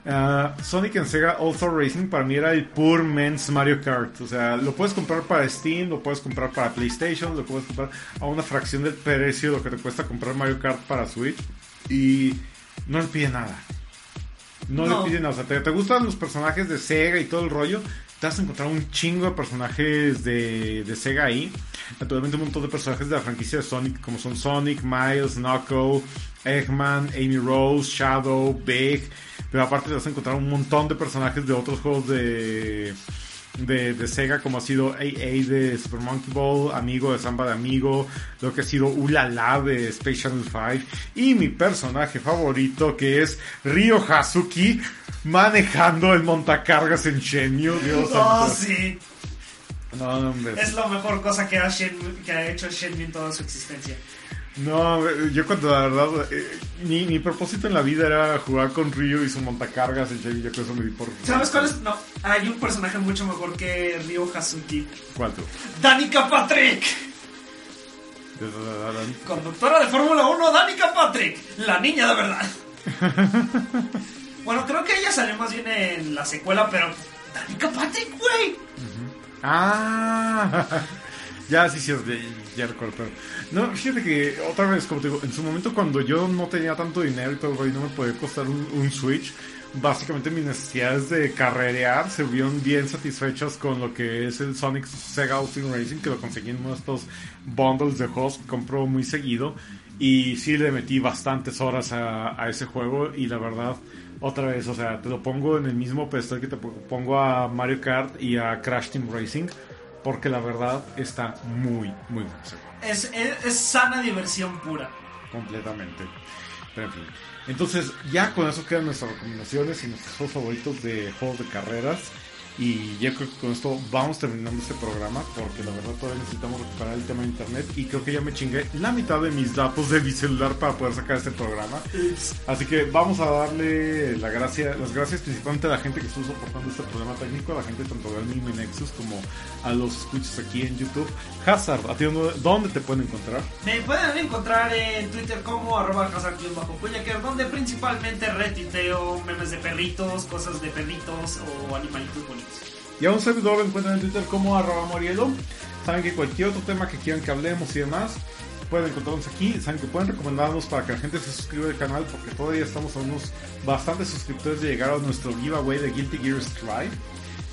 Ah, Sonic en Sega All-Star Racing para mí era el Poor Men's Mario Kart. O sea, lo puedes comprar para Steam, lo puedes comprar para PlayStation, lo puedes comprar a una fracción del precio de lo que te cuesta comprar Mario Kart para Switch. Y no le pide nada. No, le pide nada. O sea, te, gustan los personajes de Sega y todo el rollo. Te vas a encontrar un chingo de personajes de, de Sega ahí. Naturalmente un montón de personajes de la franquicia de Sonic, como son Sonic, Miles, Knuckle, Eggman, Amy Rose, Shadow, Big. Pero aparte te vas a encontrar un montón de personajes de otros juegos de, de, Sega, como ha sido AA de Super Monkey Ball, Amigo de Samba de Amigo, lo que ha sido Ulala de Space Channel 5, y mi personaje favorito que es Ryo Hazuki manejando el montacargas en Shenmue. Dios oh, sí. No, hombre. Es la mejor cosa que ha, que ha hecho Shenmue en toda su existencia. No, yo cuando la verdad, eh, mi, propósito en la vida era jugar con Ryu y su montacargas en Chevy, yo creo eso me di por... ¿Sabes cuál es? No, hay un personaje mucho mejor que Ryu Hazuki. ¿Cuál tú? Danica Patrick. Conductora de Fórmula 1, Danica Patrick, la niña de verdad. bueno, creo que ella salió más bien en la secuela, pero Danica Patrick, güey. Ah, ya sí, sí, ya recuerdo. No, fíjate que otra vez, como te digo, en su momento cuando yo no tenía tanto dinero y todo, y no me podía costar un, Switch, básicamente mis necesidades de carrerear se vieron bien satisfechas con lo que es el Sonic Sega Ultimate Racing, que lo conseguí en uno de estos bundles de juegos que compro muy seguido. Y sí le metí bastantes horas a, a, ese juego y la verdad, otra vez, o sea, te lo pongo en el mismo pedestal que te pongo a Mario Kart y a Crash Team Racing porque la verdad está muy, muy bueno. Es, es, es sana diversión pura. Completamente. Pero en fin. Entonces, ya con eso quedan nuestras recomendaciones y nuestros juegos favoritos de juegos de carreras. Y ya creo que con esto vamos terminando este programa porque la verdad todavía necesitamos recuperar el tema de internet y creo que ya me chingué la mitad de mis datos de mi celular para poder sacar este programa. Así que vamos a darle las gracias principalmente a la gente que estuvo soportando este programa técnico, a la gente tanto de Anime Nexus como a los escuchas aquí en YouTube. Hazard, ¿a ti dónde, te pueden encontrar? Me pueden encontrar en Twitter como arroba hazard-cuyaquer, donde principalmente retuiteo memes de perritos, cosas de perritos o animalitos bonitos. Y a un servidor lo encuentran en Twitter como arroba morielo. Saben que cualquier otro tema que quieran que hablemos y demás, pueden encontrarnos aquí. Saben que pueden recomendarnos para que la gente se suscriba al canal porque todavía estamos a unos bastantes suscriptores de llegar a nuestro giveaway de Guilty Gear Strive.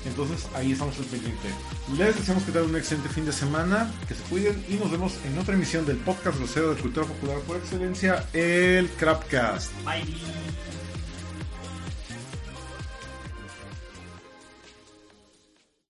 Entonces ahí estamos al pendiente. Les deseamos que tengan un excelente fin de semana, que se cuiden y nos vemos en otra emisión del podcast grosero de cultura popular por excelencia, el Crapcast. Bye.